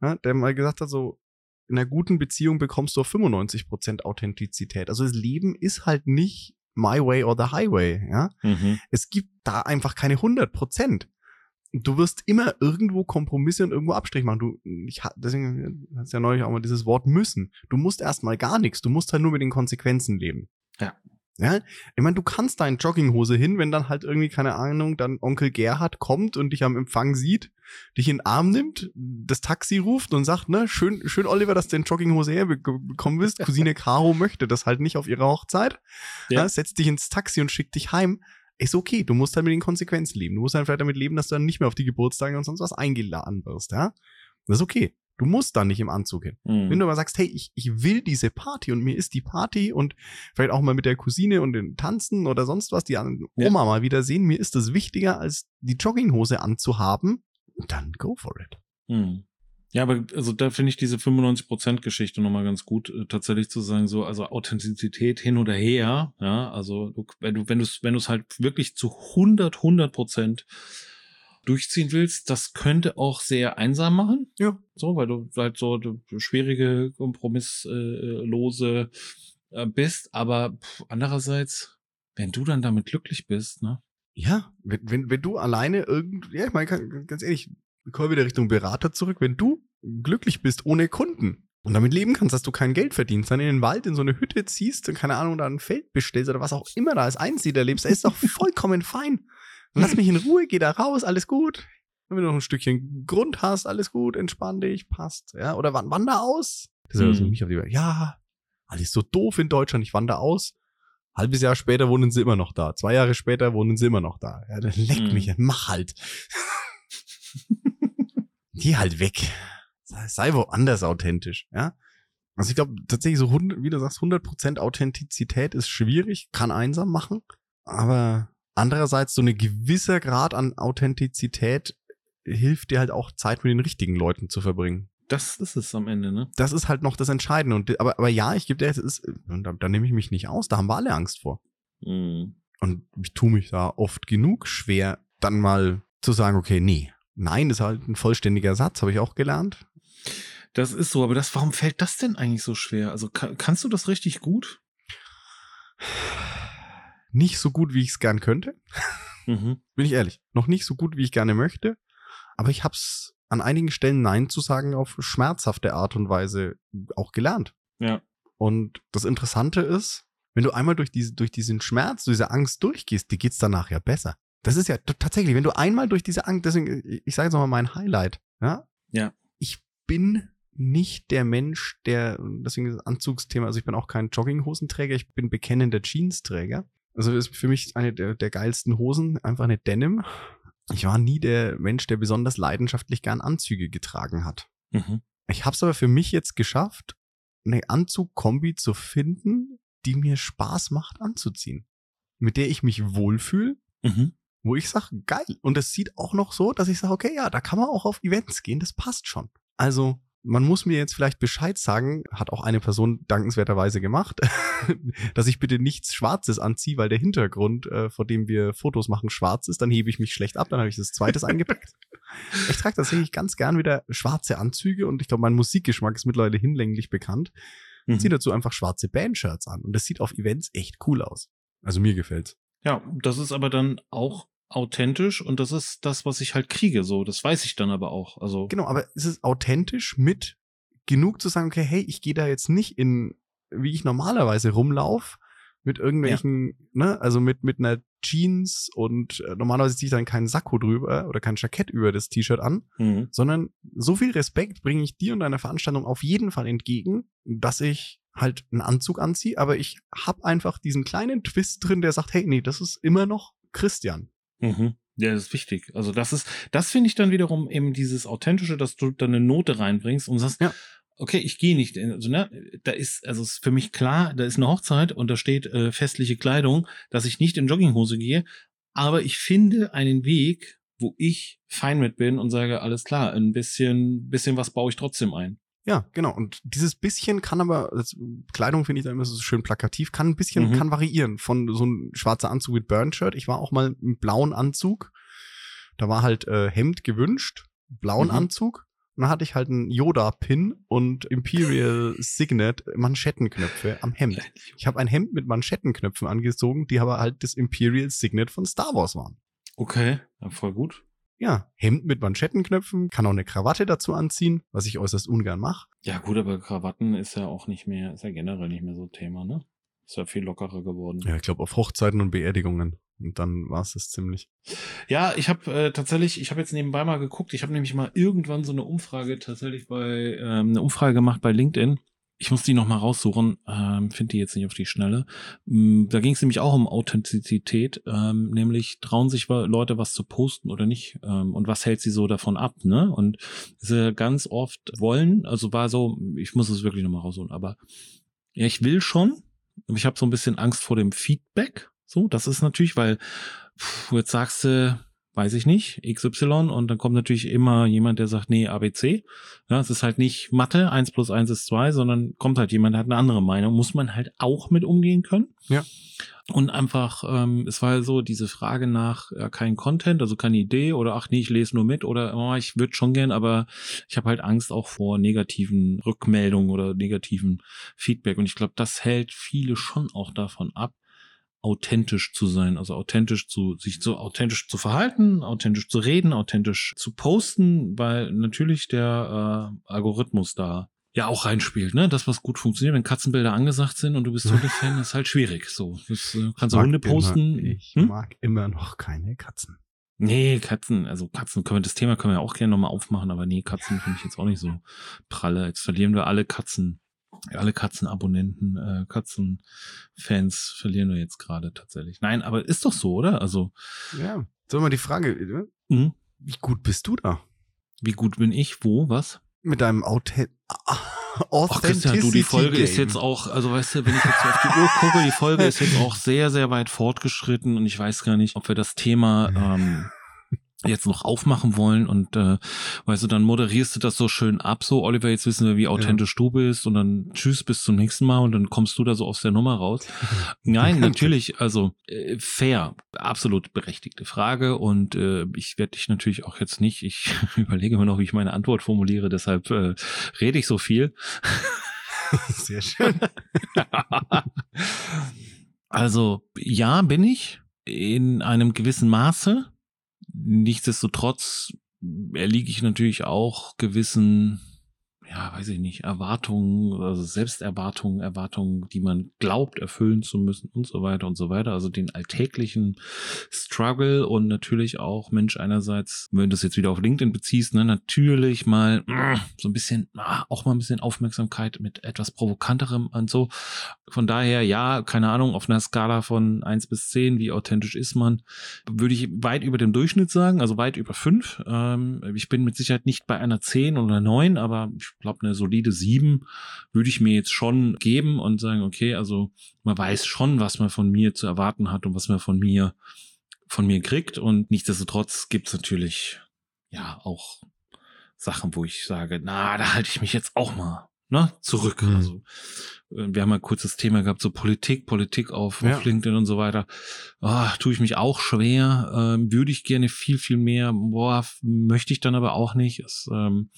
ja, der mal gesagt hat, so, in einer guten Beziehung bekommst du auf 95% Authentizität. Also das Leben ist halt nicht my way or the highway, ja. Mhm. Es gibt da einfach keine 100%. Du wirst immer irgendwo Kompromisse und irgendwo Abstrich machen. Du, ich, deswegen hast ja neulich auch mal dieses Wort müssen. Du musst erstmal gar nichts. Du musst halt nur mit den Konsequenzen leben. Ja. Ja, ich meine, du kannst deine Jogginghose hin, wenn dann halt irgendwie, keine Ahnung, dann Onkel Gerhard kommt und dich am Empfang sieht, dich in den Arm nimmt, das Taxi ruft und sagt, ne, schön, schön Oliver, dass du in Jogginghose herbekommen bist. Cousine Caro möchte das halt nicht auf ihrer Hochzeit. Ja. ja. setzt dich ins Taxi und schickt dich heim. Ist okay, du musst halt mit den Konsequenzen leben. Du musst halt vielleicht damit leben, dass du dann nicht mehr auf die Geburtstage und sonst was eingeladen wirst, ja. Das ist okay. Du musst da nicht im Anzug hin. Mhm. Wenn du aber sagst, hey, ich, ich will diese Party und mir ist die Party und vielleicht auch mal mit der Cousine und den Tanzen oder sonst was, die Oma ja. mal wieder sehen, mir ist das wichtiger, als die Jogginghose anzuhaben, dann go for it. Mhm. Ja, aber also da finde ich diese 95%-Geschichte nochmal ganz gut, äh, tatsächlich zu sagen, so, also Authentizität hin oder her, ja, also du, wenn du, wenn du es, wenn du es halt wirklich zu 100, 100 Prozent durchziehen willst, das könnte auch sehr einsam machen. Ja. So, weil du halt so schwierige, kompromisslose äh, bist. Aber pff, andererseits, wenn du dann damit glücklich bist, ne? Ja, wenn, wenn, wenn du alleine irgend, ja, ich meine, ganz ehrlich, wir kommen wieder Richtung Berater zurück, wenn du glücklich bist ohne Kunden und damit leben kannst, dass du kein Geld verdienst, dann in den Wald in so eine Hütte ziehst und keine Ahnung, da ein Feld bestellst oder was auch immer da als Einsiedler lebst, da ist doch vollkommen fein. Lass mich in Ruhe, geh da raus, alles gut. Wenn du noch ein Stückchen Grund hast, alles gut, entspann dich, passt. Ja, oder wander aus. Das ist mhm. nicht auf die Ja, alles so doof in Deutschland, ich wandere aus. Halbes Jahr später wohnen sie immer noch da. Zwei Jahre später wohnen sie immer noch da. Ja, dann leck mhm. mich, mach halt. Geh halt weg. Sei, woanders authentisch, ja. Also ich glaube tatsächlich so, wie du sagst, 100% Authentizität ist schwierig, kann einsam machen, aber Andererseits so eine gewisser Grad an Authentizität hilft dir halt auch Zeit mit den richtigen Leuten zu verbringen. Das ist es am Ende, ne? Das ist halt noch das Entscheidende. Und, aber, aber ja, ich gebe dir, das ist, da, da nehme ich mich nicht aus, da haben wir alle Angst vor. Mhm. Und ich tue mich da oft genug schwer, dann mal zu sagen, okay, nee, nein ist halt ein vollständiger Satz, habe ich auch gelernt. Das ist so, aber das, warum fällt das denn eigentlich so schwer? Also kann, kannst du das richtig gut? nicht so gut, wie ich es gern könnte. Mhm. Bin ich ehrlich. Noch nicht so gut, wie ich gerne möchte. Aber ich habe es an einigen Stellen Nein zu sagen auf schmerzhafte Art und Weise auch gelernt. Ja. Und das Interessante ist, wenn du einmal durch, diese, durch diesen Schmerz, durch diese Angst durchgehst, dir geht's danach ja besser. Das ist ja tatsächlich, wenn du einmal durch diese Angst, deswegen, ich sage jetzt nochmal mein Highlight, ja? Ja. Ich bin nicht der Mensch, der, deswegen das Anzugsthema, also ich bin auch kein Jogginghosenträger, ich bin bekennender Jeansträger. Also das ist für mich eine der, der geilsten Hosen, einfach eine Denim. Ich war nie der Mensch, der besonders leidenschaftlich gern Anzüge getragen hat. Mhm. Ich habe es aber für mich jetzt geschafft, eine Anzugkombi zu finden, die mir Spaß macht anzuziehen. Mit der ich mich wohlfühle, mhm. Wo ich sage, geil. Und es sieht auch noch so, dass ich sage, okay, ja, da kann man auch auf Events gehen, das passt schon. Also man muss mir jetzt vielleicht Bescheid sagen, hat auch eine Person dankenswerterweise gemacht, dass ich bitte nichts Schwarzes anziehe, weil der Hintergrund, äh, vor dem wir Fotos machen, schwarz ist. Dann hebe ich mich schlecht ab, dann habe ich das zweites eingepackt. Ich trage tatsächlich ganz gern wieder schwarze Anzüge und ich glaube, mein Musikgeschmack ist mittlerweile hinlänglich bekannt. Mhm. Ziehe dazu einfach schwarze Bandshirts an und das sieht auf Events echt cool aus. Also mir gefällt's. Ja, das ist aber dann auch authentisch und das ist das, was ich halt kriege. So, das weiß ich dann aber auch. Also genau, aber ist es authentisch mit genug zu sagen, okay, hey, ich gehe da jetzt nicht in, wie ich normalerweise rumlauf, mit irgendwelchen, ja. ne, also mit mit einer Jeans und äh, normalerweise ziehe ich dann keinen Sakko drüber oder kein Jackett über das T-Shirt an, mhm. sondern so viel Respekt bringe ich dir und deiner Veranstaltung auf jeden Fall entgegen, dass ich halt einen Anzug anziehe, aber ich habe einfach diesen kleinen Twist drin, der sagt, hey, nee, das ist immer noch Christian. Mhm. Ja, das ist wichtig. Also das ist, das finde ich dann wiederum eben dieses Authentische, dass du dann eine Note reinbringst und sagst, ja. okay, ich gehe nicht, in, also ne, da ist, also ist für mich klar, da ist eine Hochzeit und da steht äh, festliche Kleidung, dass ich nicht in Jogginghose gehe, aber ich finde einen Weg, wo ich fein mit bin und sage, alles klar, ein bisschen, bisschen was baue ich trotzdem ein. Ja, genau. Und dieses bisschen kann aber, Kleidung finde ich da immer so schön plakativ, kann ein bisschen, mhm. kann variieren. Von so ein schwarzer Anzug mit Burn-Shirt. Ich war auch mal im blauen Anzug. Da war halt äh, Hemd gewünscht, blauen mhm. Anzug. Und dann hatte ich halt einen Yoda-Pin und Imperial Signet Manschettenknöpfe am Hemd. Ich habe ein Hemd mit Manschettenknöpfen angezogen, die aber halt das Imperial Signet von Star Wars waren. Okay, ja, voll gut ja, Hemd mit Manschettenknöpfen, kann auch eine Krawatte dazu anziehen, was ich äußerst ungern mache. Ja, gut, aber Krawatten ist ja auch nicht mehr, ist ja generell nicht mehr so Thema, ne? Ist ja viel lockerer geworden. Ja, ich glaube auf Hochzeiten und Beerdigungen. Und dann war es das ziemlich. Ja, ich habe äh, tatsächlich, ich habe jetzt nebenbei mal geguckt, ich habe nämlich mal irgendwann so eine Umfrage tatsächlich bei, ähm, eine Umfrage gemacht bei LinkedIn ich muss die noch mal raussuchen, ähm, finde die jetzt nicht auf die Schnelle. Ähm, da ging es nämlich auch um Authentizität, ähm, nämlich trauen sich Leute was zu posten oder nicht ähm, und was hält sie so davon ab, ne? Und sie ganz oft wollen, also war so, ich muss es wirklich noch mal raussuchen, aber ja, ich will schon, ich habe so ein bisschen Angst vor dem Feedback, so, das ist natürlich, weil pff, jetzt sagst du, weiß ich nicht, XY und dann kommt natürlich immer jemand, der sagt, nee, ABC. Ja, es ist halt nicht Mathe, eins plus eins ist zwei, sondern kommt halt jemand, der hat eine andere Meinung, muss man halt auch mit umgehen können. Ja. Und einfach, ähm, es war so diese Frage nach ja, kein Content, also keine Idee oder ach nee, ich lese nur mit oder oh, ich würde schon gern, aber ich habe halt Angst auch vor negativen Rückmeldungen oder negativen Feedback. Und ich glaube, das hält viele schon auch davon ab, authentisch zu sein, also authentisch zu, sich so authentisch zu verhalten, authentisch zu reden, authentisch zu posten, weil natürlich der äh, Algorithmus da ja auch reinspielt, ne? Das, was gut funktioniert, wenn Katzenbilder angesagt sind und du bist Hundefan, ist halt schwierig. So, das, äh, kannst du Hunde posten. Immer, ich hm? mag immer noch keine Katzen. Nee, Katzen, also Katzen können wir, das Thema können wir auch gerne nochmal aufmachen, aber nee, Katzen finde ich jetzt auch nicht so pralle. Jetzt verlieren wir alle Katzen alle Katzenabonnenten, äh, Katzenfans verlieren wir jetzt gerade tatsächlich. Nein, aber ist doch so, oder? Also. Ja. So mal die Frage, äh, mhm. wie gut bist du da? Wie gut bin ich? Wo? Was? Mit deinem Authent Ach, Christian, du, die Folge ist jetzt auch, also weißt du, wenn ich jetzt auf die Uhr gucke, die Folge ist jetzt auch sehr, sehr weit fortgeschritten und ich weiß gar nicht, ob wir das Thema ähm, jetzt noch aufmachen wollen und äh, weißt du, dann moderierst du das so schön ab, so Oliver, jetzt wissen wir, wie authentisch ja. du bist und dann tschüss, bis zum nächsten Mal und dann kommst du da so aus der Nummer raus. Nein, natürlich, also äh, fair, absolut berechtigte Frage und äh, ich werde dich natürlich auch jetzt nicht, ich überlege mir noch, wie ich meine Antwort formuliere, deshalb äh, rede ich so viel. Sehr schön. also ja, bin ich in einem gewissen Maße nichtsdestotrotz erliege ich natürlich auch gewissen ja, weiß ich nicht, Erwartungen, also Selbsterwartungen, Erwartungen, die man glaubt erfüllen zu müssen und so weiter und so weiter. Also den alltäglichen Struggle und natürlich auch, Mensch, einerseits, wenn du das jetzt wieder auf LinkedIn beziehst, ne, natürlich mal mm, so ein bisschen, ah, auch mal ein bisschen Aufmerksamkeit mit etwas Provokanterem und so. Von daher, ja, keine Ahnung, auf einer Skala von eins bis zehn wie authentisch ist man, würde ich weit über dem Durchschnitt sagen, also weit über fünf Ähm, ich bin mit Sicherheit nicht bei einer zehn oder neun aber ich glaube, eine solide sieben würde ich mir jetzt schon geben und sagen, okay, also man weiß schon, was man von mir zu erwarten hat und was man von mir von mir kriegt und nichtsdestotrotz gibt es natürlich ja auch Sachen, wo ich sage, na, da halte ich mich jetzt auch mal ne, zurück. Mhm. Also wir haben ein kurzes Thema gehabt, so Politik, Politik auf, ja. auf LinkedIn und so weiter. Oh, tue ich mich auch schwer. Ähm, würde ich gerne viel, viel mehr. Boah, möchte ich dann aber auch nicht. Es, ähm,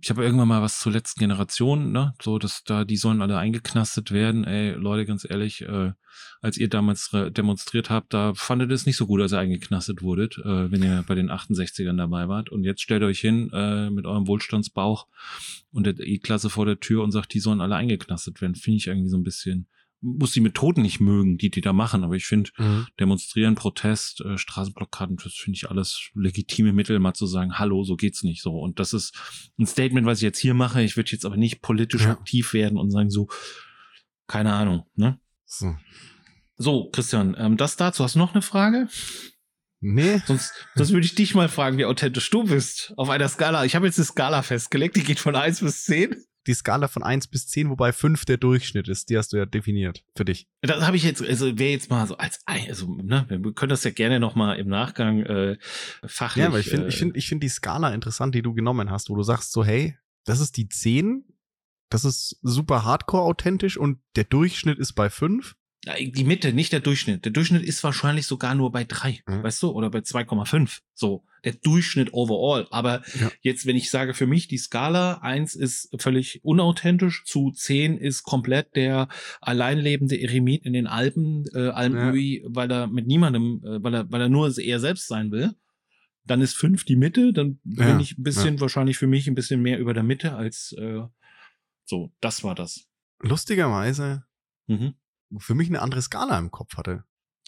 ich habe irgendwann mal was zur letzten Generation, ne? So, dass da, die sollen alle eingeknastet werden. Ey, Leute, ganz ehrlich, äh, als ihr damals demonstriert habt, da fandet ihr es nicht so gut, als ihr eingeknastet wurdet, äh, wenn ihr bei den 68ern dabei wart. Und jetzt stellt euch hin äh, mit eurem Wohlstandsbauch und der E-Klasse vor der Tür und sagt, die sollen alle eingeknastet werden. Finde ich irgendwie so ein bisschen muss die Methoden nicht mögen, die die da machen, aber ich finde, mhm. demonstrieren, Protest, äh, Straßenblockaden, das finde ich alles legitime Mittel, mal zu sagen, hallo, so geht's nicht so. Und das ist ein Statement, was ich jetzt hier mache. Ich würde jetzt aber nicht politisch ja. aktiv werden und sagen so, keine Ahnung, ne? So. So, Christian, ähm, das dazu. Hast du noch eine Frage? Nee. Sonst, sonst würde ich dich mal fragen, wie authentisch du bist. Auf einer Skala. Ich habe jetzt eine Skala festgelegt, die geht von 1 bis 10. Die Skala von 1 bis 10, wobei 5 der Durchschnitt ist, die hast du ja definiert für dich. Das habe ich jetzt, also wäre jetzt mal so als, also, ne, wir können das ja gerne noch mal im Nachgang äh, fachlich. Ja, aber ich finde, äh, ich finde, ich finde die Skala interessant, die du genommen hast, wo du sagst so, hey, das ist die 10, das ist super hardcore authentisch und der Durchschnitt ist bei 5. Die Mitte, nicht der Durchschnitt. Der Durchschnitt ist wahrscheinlich sogar nur bei drei, Mhm. weißt du, oder bei 2,5. So, der Durchschnitt overall. Aber Ja. jetzt, wenn ich sage, für mich die Skala, eins ist völlig unauthentisch, zu zehn ist komplett der alleinlebende Eremit in den Alpen, äh, Almöhi, weil er mit niemandem, äh, weil er, weil er nur er selbst sein will. Dann ist fünf die Mitte, dann Ja, bin ich ein bisschen, wahrscheinlich für mich ein bisschen mehr über der Mitte als äh, so, das war das. Lustigerweise Mhm. Für mich eine andere Skala im Kopf hatte.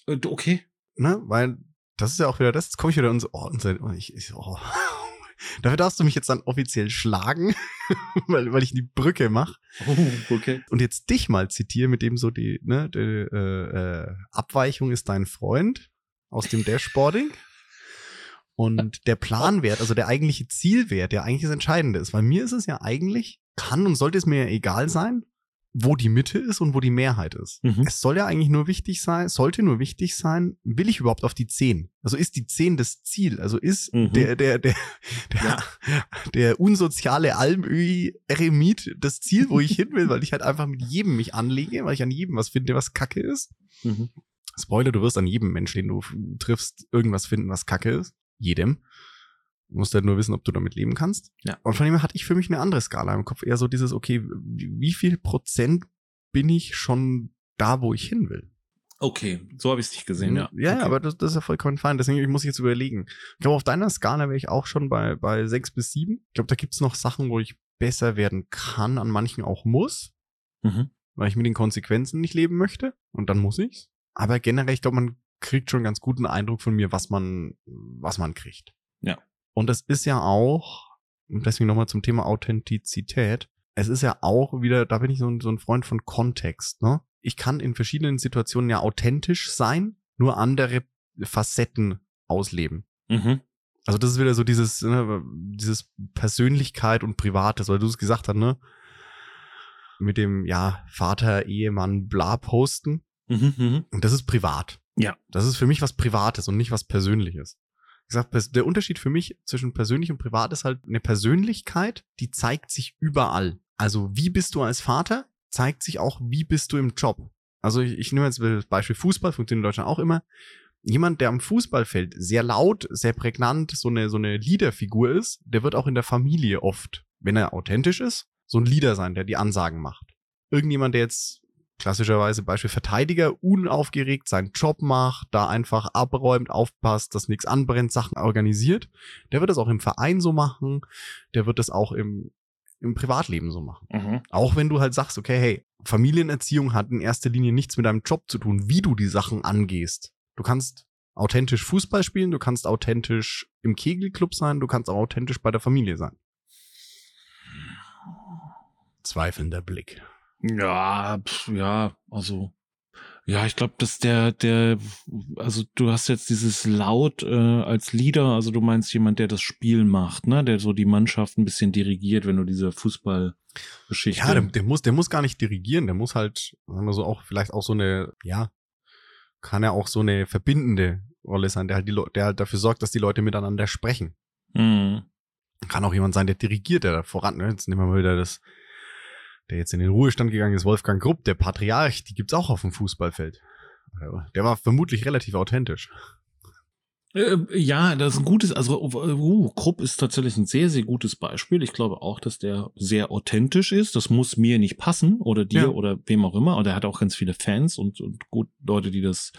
Äh, Okay. Ne? Weil das ist ja auch wieder das, jetzt komme ich wieder in so, oh, und so, oh, ich, ich, oh. Dafür darfst du mich jetzt dann offiziell schlagen, weil, weil ich die Brücke mache. Oh, okay. und jetzt dich mal zitiere, mit dem so die, ne, die äh, äh, Abweichung ist dein Freund aus dem Dashboarding. Und der Planwert, also der eigentliche Zielwert, der eigentlich das Entscheidende ist, weil mir ist es ja eigentlich, kann und sollte es mir ja egal sein, wo die Mitte ist und wo die Mehrheit ist. Mhm. Es soll ja eigentlich nur wichtig sein, sollte nur wichtig sein, will ich überhaupt auf die 10? Also ist die 10 das Ziel? Also ist Mhm. der, der, der, der, Ja. der unsoziale Almöhi-Eremit das Ziel, wo ich hin will, weil ich halt einfach mit jedem mich anlege, weil ich an jedem was finde, was kacke ist. Mhm. Spoiler, du wirst an jedem Menschen, den du triffst, irgendwas finden, was kacke ist. Jedem. Du musst halt nur wissen, ob du damit leben kannst. Ja. Und von dem her hatte ich für mich eine andere Skala im Kopf. Eher so dieses, okay, wie viel Prozent bin ich schon da, wo ich hin will? Okay, so habe ich es nicht gesehen, ja. ja, okay. aber das, das ist ja vollkommen fein. Deswegen ich muss ich jetzt überlegen. Ich glaube, auf deiner Skala wäre ich auch schon bei, bei sechs bis sieben. Ich glaube, da gibt's noch Sachen, wo ich besser werden kann, an manchen auch muss, Mhm. weil ich mit den Konsequenzen nicht leben möchte. Und dann muss ich's. Aber generell, ich glaube, man kriegt schon einen ganz guten Eindruck von mir, was man, was man kriegt. Ja. Und das ist ja auch, und deswegen nochmal zum Thema Authentizität. Es ist ja auch wieder, da bin ich so ein, so ein Freund von Kontext, ne? Ich kann in verschiedenen Situationen ja authentisch sein, nur andere Facetten ausleben. Mhm. Also das ist wieder so dieses, ne, dieses Persönlichkeit und Privates, weil du es gesagt hast, ne? Mit dem, ja, Vater, Ehemann, bla posten. Mhm. Mhm. Und das ist privat. Ja. Das ist für mich was Privates und nicht was Persönliches. Pers- der Unterschied für mich zwischen persönlich und privat ist halt eine Persönlichkeit, die zeigt sich überall. Also wie bist du als Vater, zeigt sich auch, wie bist du im Job. Also ich, ich nehme jetzt das Beispiel Fußball, funktioniert in Deutschland auch immer. Jemand, der am Fußballfeld sehr laut, sehr prägnant, so eine, so eine Leaderfigur ist, der wird auch in der Familie oft, wenn er authentisch ist, so ein Leader sein, der die Ansagen macht. Irgendjemand, der jetzt klassischerweise Beispiel Verteidiger, unaufgeregt seinen Job macht, da einfach abräumt, aufpasst, dass nichts anbrennt, Sachen organisiert. Der wird das auch im Verein so machen, der wird das auch im, im Privatleben so machen. Mhm. Auch wenn du halt sagst, okay, hey, Familienerziehung hat in erster Linie nichts mit deinem Job zu tun, wie du die Sachen angehst. Du kannst authentisch Fußball spielen, du kannst authentisch im Kegelclub sein, du kannst auch authentisch bei der Familie sein. Zweifelnder Blick. Ja, pf, ja, also ja, ich glaube, dass der der also du hast jetzt dieses laut äh, als Leader, also du meinst jemand, der das Spiel macht, ne, der so die Mannschaft ein bisschen dirigiert, wenn du diese Fußballgeschichte. Ja, der, der muss, der muss gar nicht dirigieren, der muss halt, sagen wir so, auch vielleicht auch so eine, ja, kann ja auch so eine verbindende Rolle sein, der halt die der halt dafür sorgt, dass die Leute miteinander sprechen. Mhm. Kann auch jemand sein, der dirigiert, der da voran. Ne? Jetzt nehmen wir mal wieder das, der jetzt in den Ruhestand gegangen ist, Wolfgang Grupp, der Patriarch, die gibt's auch auf dem Fußballfeld. Der war vermutlich relativ authentisch. Äh, ja, das ist ein gutes, also uh, Krupp ist tatsächlich ein sehr, sehr gutes Beispiel. Ich glaube auch, dass der sehr authentisch ist. Das muss mir nicht passen oder dir Ja. oder wem auch immer. Und er hat auch ganz viele Fans und, und gut Leute, die das,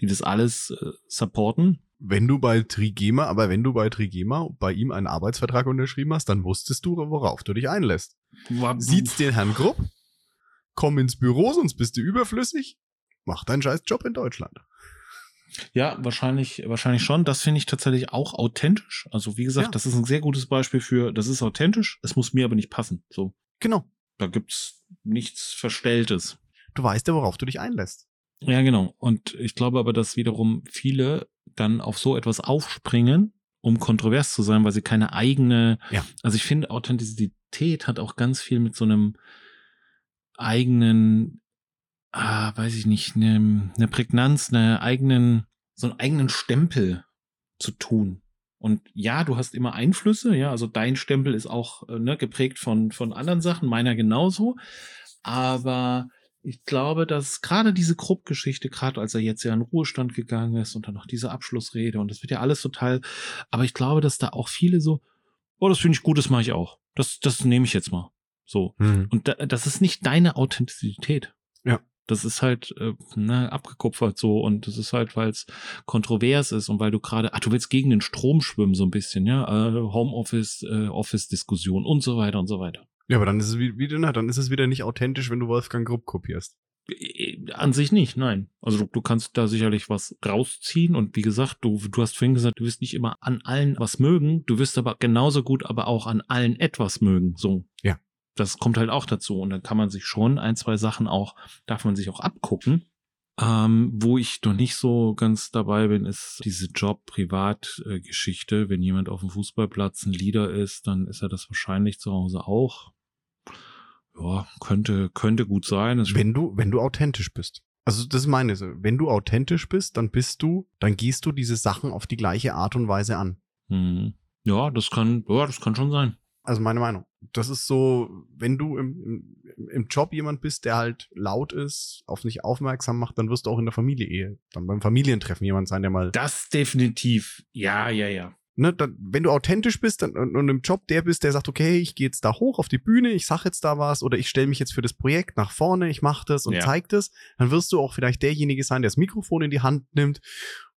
die das alles äh, supporten. Wenn du bei Trigema, aber wenn du bei Trigema bei ihm einen Arbeitsvertrag unterschrieben hast, dann wusstest du, worauf du dich einlässt. War, Sieht's den Herrn Grupp, komm ins Büro, sonst bist du überflüssig, mach deinen scheiß Job in Deutschland. Ja, wahrscheinlich, wahrscheinlich schon. Das finde ich tatsächlich auch authentisch. Also wie gesagt, Ja. das ist ein sehr gutes Beispiel für, das ist authentisch, es muss mir aber nicht passen. So, Genau. da gibt's nichts Verstelltes. du weißt ja, worauf du dich einlässt. Ja, genau. Und ich glaube aber, dass wiederum viele dann auf so etwas aufspringen, um kontrovers zu sein, weil sie keine eigene, ja. also ich finde, Authentizität hat auch ganz viel mit so einem eigenen, ah, weiß ich nicht, eine, eine Prägnanz, eine eigenen, so einen eigenen Stempel zu tun. Und ja, du hast immer Einflüsse, ja, also dein Stempel ist auch äh, ne, geprägt von, von anderen Sachen, meiner genauso. Aber ich glaube, dass gerade diese Krupp-Geschichte, gerade als er jetzt ja in Ruhestand gegangen ist und dann noch diese Abschlussrede und das wird ja alles total, aber ich glaube, dass da auch viele so, oh, das finde ich gut, das mache ich auch. Das, das nehme ich jetzt mal. So. Mhm. Und da, das ist nicht deine Authentizität. Ja. Das ist halt äh, ne, abgekupfert so und das ist halt, weil es kontrovers ist und weil du gerade, ach, du willst gegen den Strom schwimmen so ein bisschen, ja, äh, Homeoffice, äh, Office-Diskussion und so weiter und so weiter. Ja, aber dann ist es wieder, na, dann ist es wieder nicht authentisch, wenn du Wolfgang Grupp kopierst. Äh, an sich nicht, nein. Also du, du, kannst da sicherlich was rausziehen und wie gesagt, du, du hast vorhin gesagt, du wirst nicht immer an allen was mögen, du wirst aber genauso gut aber auch an allen etwas mögen, so. Ja das kommt halt auch dazu. Und dann kann man sich schon ein, zwei Sachen auch, darf man sich auch abgucken. Ähm, wo ich noch nicht so ganz dabei bin, ist diese Job-Privat-Geschichte. Wenn jemand auf dem Fußballplatz ein Leader ist, dann ist er das wahrscheinlich zu Hause auch. Ja, könnte, könnte gut sein. Wenn du, wenn du authentisch bist. Also das ist meine, wenn du authentisch bist, dann bist du, dann gehst du diese Sachen auf die gleiche Art und Weise an. Hm. Ja, das kann, ja, das kann schon sein. Also meine Meinung. Das ist so, wenn du im, im, im Job jemand bist, der halt laut ist, auf dich aufmerksam macht, dann wirst du auch in der Familie ehe, dann beim Familientreffen jemand sein, der mal. Das definitiv. Ja, ja, ja. Ne, dann, wenn du authentisch bist dann, und, und im Job der bist, der sagt, okay, ich gehe jetzt da hoch auf die Bühne, ich sag jetzt da was oder ich stelle mich jetzt für das Projekt nach vorne, ich mache das und ja. zeig das, dann wirst du auch vielleicht derjenige sein, der das Mikrofon in die Hand nimmt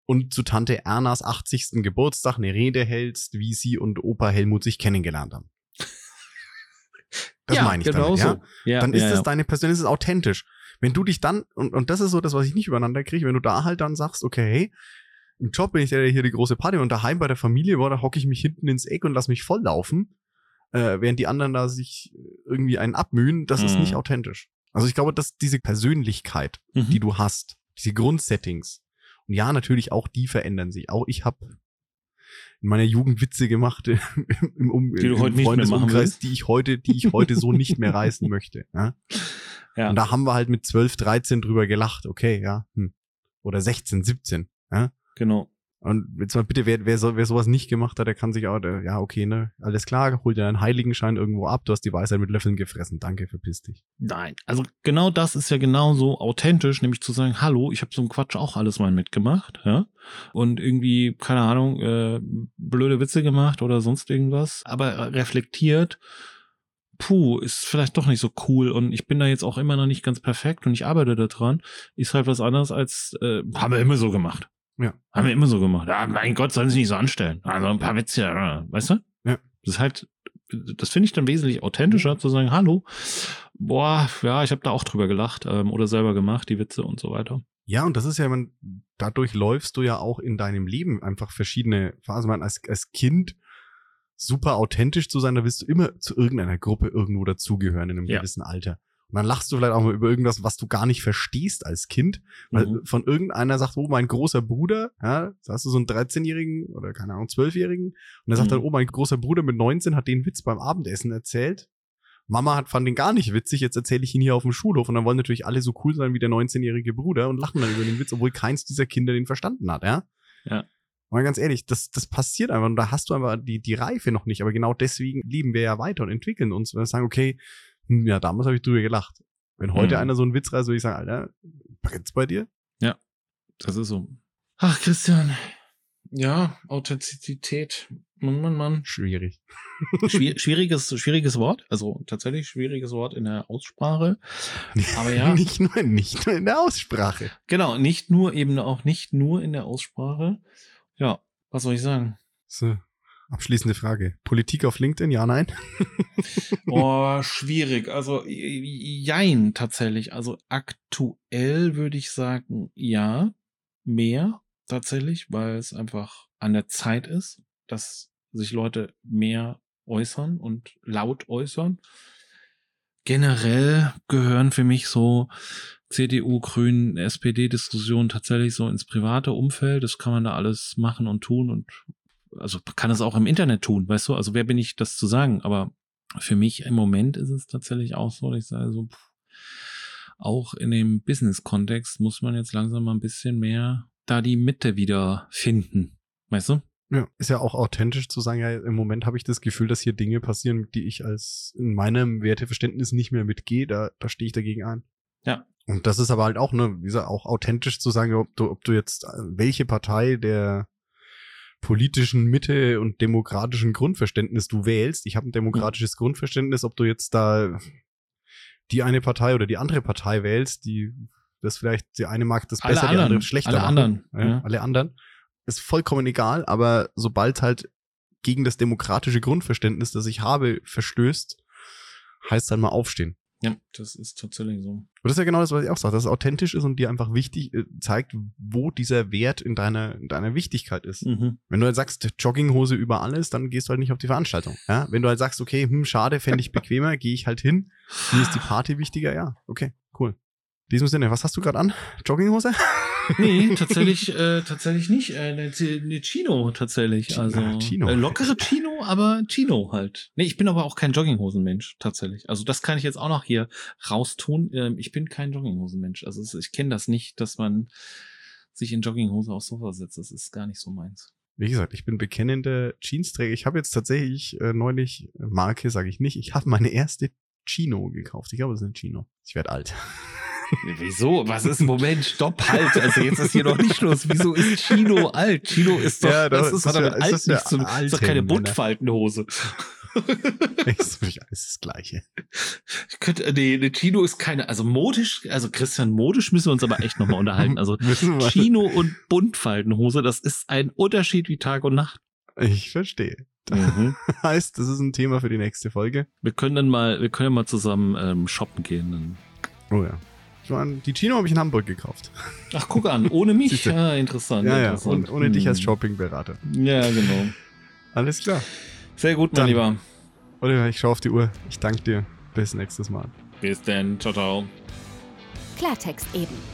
und zu Tante Ernas 80. Geburtstag eine Rede hältst, wie sie und Opa Helmut sich kennengelernt haben. Das ja, meine ich genau damit, so. ja? Dann ist ja, das ja. deine Persönlichkeit, ist authentisch. Wenn du dich dann, und, und das ist so das, was ich nicht übereinander kriege, wenn du da halt dann sagst, okay, hey, im Job bin ich der, der hier die große Party und daheim bei der Familie, boah, da hocke ich mich hinten ins Eck und lass mich volllaufen, äh, während die anderen da sich irgendwie einen abmühen, das mhm. ist nicht mhm. authentisch. Also ich glaube, dass diese Persönlichkeit, mhm. die du hast, diese Grundsettings, und ja, natürlich auch die verändern sich. Auch ich habe in meiner Jugend Witze gemacht im, im, um, die du heute nicht mehr machen willst. die ich heute, die ich heute so nicht mehr reißen möchte. Ja? ja. Und da haben wir halt mit 12, 13 drüber gelacht. Okay, ja. Hm. Oder 16, 17. Ja? Genau. Und jetzt mal bitte, wer, wer, so, wer sowas nicht gemacht hat, der kann sich auch, der, ja, okay, ne, alles klar, hol dir einen Heiligenschein irgendwo ab, du hast die Weisheit mit Löffeln gefressen, danke, verpiss dich. Nein, also genau das ist ja genauso authentisch, nämlich zu sagen, hallo, ich habe so einen Quatsch auch alles mal mitgemacht, ja, und irgendwie, keine Ahnung, äh, blöde Witze gemacht oder sonst irgendwas, aber reflektiert, puh, ist vielleicht doch nicht so cool und ich bin da jetzt auch immer noch nicht ganz perfekt und ich arbeite daran, ist halt was anderes als, äh, haben wir immer so gemacht. Ja. Haben wir immer so gemacht. Ja, mein Gott, sollen sie nicht so anstellen. Also ein paar Witze, weißt du? Ja. Das ist halt, das finde ich dann wesentlich authentischer, zu sagen, hallo, boah, ja, ich habe da auch drüber gelacht ähm, oder selber gemacht, die Witze und so weiter. Ja, und das ist ja, man, dadurch läufst du ja auch in deinem Leben einfach verschiedene Phasen. Man, als, als Kind super authentisch zu sein, da willst du immer zu irgendeiner Gruppe irgendwo dazugehören in einem ja. gewissen Alter. Und dann lachst du vielleicht auch mal über irgendwas, was du gar nicht verstehst als Kind, weil mhm. von irgendeiner sagt, oh, mein großer Bruder, ja, da hast du so einen 13-Jährigen oder keine Ahnung, 12-Jährigen, und der mhm. sagt dann, oh, mein großer Bruder mit 19 hat den Witz beim Abendessen erzählt. Mama hat, fand den gar nicht witzig, jetzt erzähle ich ihn hier auf dem Schulhof und dann wollen natürlich alle so cool sein wie der 19-jährige Bruder und lachen dann über den Witz, obwohl keins dieser Kinder den verstanden hat, ja? Ja. Mal ganz ehrlich, das, das passiert einfach und da hast du einfach die, die Reife noch nicht, aber genau deswegen leben wir ja weiter und entwickeln uns, weil wir sagen, okay, ja, damals habe ich drüber gelacht. Wenn heute mhm. einer so einen Witz reißt, würde ich sagen, Alter, brennt's bei dir? Ja, das ist so. Ach, Christian. Ja, Authentizität. Mann, Mann, Mann. Schwierig. Schwier schwieriges, schwieriges Wort. Also tatsächlich schwieriges Wort in der Aussprache. Aber ja. nicht nur, nicht nur in der Aussprache. Genau, nicht nur eben auch nicht nur in der Aussprache. Ja, was soll ich sagen? So. Abschließende Frage. Politik auf LinkedIn, ja, nein? oh, schwierig. Also, jein, tatsächlich. Also, aktuell würde ich sagen, ja, mehr, tatsächlich, weil es einfach an der Zeit ist, dass sich Leute mehr äußern und laut äußern. Generell gehören für mich so CDU, Grünen, SPD-Diskussion tatsächlich so ins private Umfeld. Das kann man da alles machen und tun und also kann es auch im Internet tun, weißt du? Also wer bin ich, das zu sagen? Aber für mich im Moment ist es tatsächlich auch so, dass ich sage so, pff, auch in dem Business-Kontext muss man jetzt langsam mal ein bisschen mehr da die Mitte wieder finden. Weißt du? Ja, ist ja auch authentisch zu sagen, ja, im Moment habe ich das Gefühl, dass hier Dinge passieren, die ich als in meinem Werteverständnis nicht mehr mitgehe, da, da stehe ich dagegen ein. Ja. Und das ist aber halt auch, ne, wie gesagt, auch authentisch zu sagen, ob du, ob du jetzt, äh, welche Partei der politischen Mitte und demokratischen Grundverständnis du wählst. Ich habe ein demokratisches Grundverständnis, ob du jetzt da die eine Partei oder die andere Partei wählst, die das vielleicht, die eine mag das alle besser, anderen, die andere schlechter. Alle anderen. Ja, Ja. Alle anderen. Ist vollkommen egal, aber sobald halt gegen das demokratische Grundverständnis, das ich habe, verstößt, heißt dann mal aufstehen. Ja, das ist tatsächlich so. Und das ist ja genau das, was ich auch sage, dass es authentisch ist und dir einfach wichtig äh, zeigt, wo dieser Wert in deiner, in deiner Wichtigkeit ist. Mhm. Wenn du halt sagst, Jogginghose über alles, dann gehst du halt nicht auf die Veranstaltung. Ja? Wenn du halt sagst, okay, hm, schade, fände ich bequemer, gehe ich halt hin. Mir ist die Party wichtiger, ja, okay, cool. In diesem Sinne, was hast du gerade an? Jogginghose? Nee, tatsächlich, äh, tatsächlich nicht. Äh, eine, eine Chino tatsächlich. Also ah, Chino. Äh, lockere Chino, aber Chino halt. Nee, ich bin aber auch kein Jogginghosenmensch, tatsächlich. Also das kann ich jetzt auch noch hier raustun. Ähm, ich bin kein Jogginghosenmensch. Also es, ich kenne das nicht, dass man sich in Jogginghose aufs Sofa setzt. Das ist gar nicht so meins. Wie gesagt, ich bin bekennender Jeansträger. Ich habe jetzt tatsächlich äh, neulich, Marke sage ich nicht, ich habe meine erste Chino gekauft. Ich glaube, es ist eine Chino. Ich werde alt. Wieso? Was ist? Moment, stopp, halt. Also jetzt ist hier noch nicht Schluss. Wieso ist Chino alt? Chino ist doch, Ja, das es ist, ist ja- alt ist ja nichts zu tun. Das ist doch keine Männer. Buntfaltenhose. ist das Gleiche. Ich könnte, nee, eine Chino ist keine, also modisch, also Christian, modisch müssen wir uns aber echt nochmal unterhalten. Also Chino und Buntfaltenhose, das ist ein Unterschied wie Tag und Nacht. Ich verstehe. Heißt, das ist ein Thema für die nächste Folge. Wir können dann mal, wir können mal zusammen ähm, shoppen gehen. Dann. Oh ja. Ich meine, die Chino habe ich in Hamburg gekauft. Ach, guck an, ohne mich. Ja, interessant. Ja, ja, interessant. und ohne dich als Hm. Shoppingberater. Ja, genau. Alles klar. Sehr gut, mein Dann- Lieber. Oliver, ich schaue auf die Uhr. Ich danke dir. Bis nächstes Mal. Bis dann. Ciao, ciao. Klartext eben.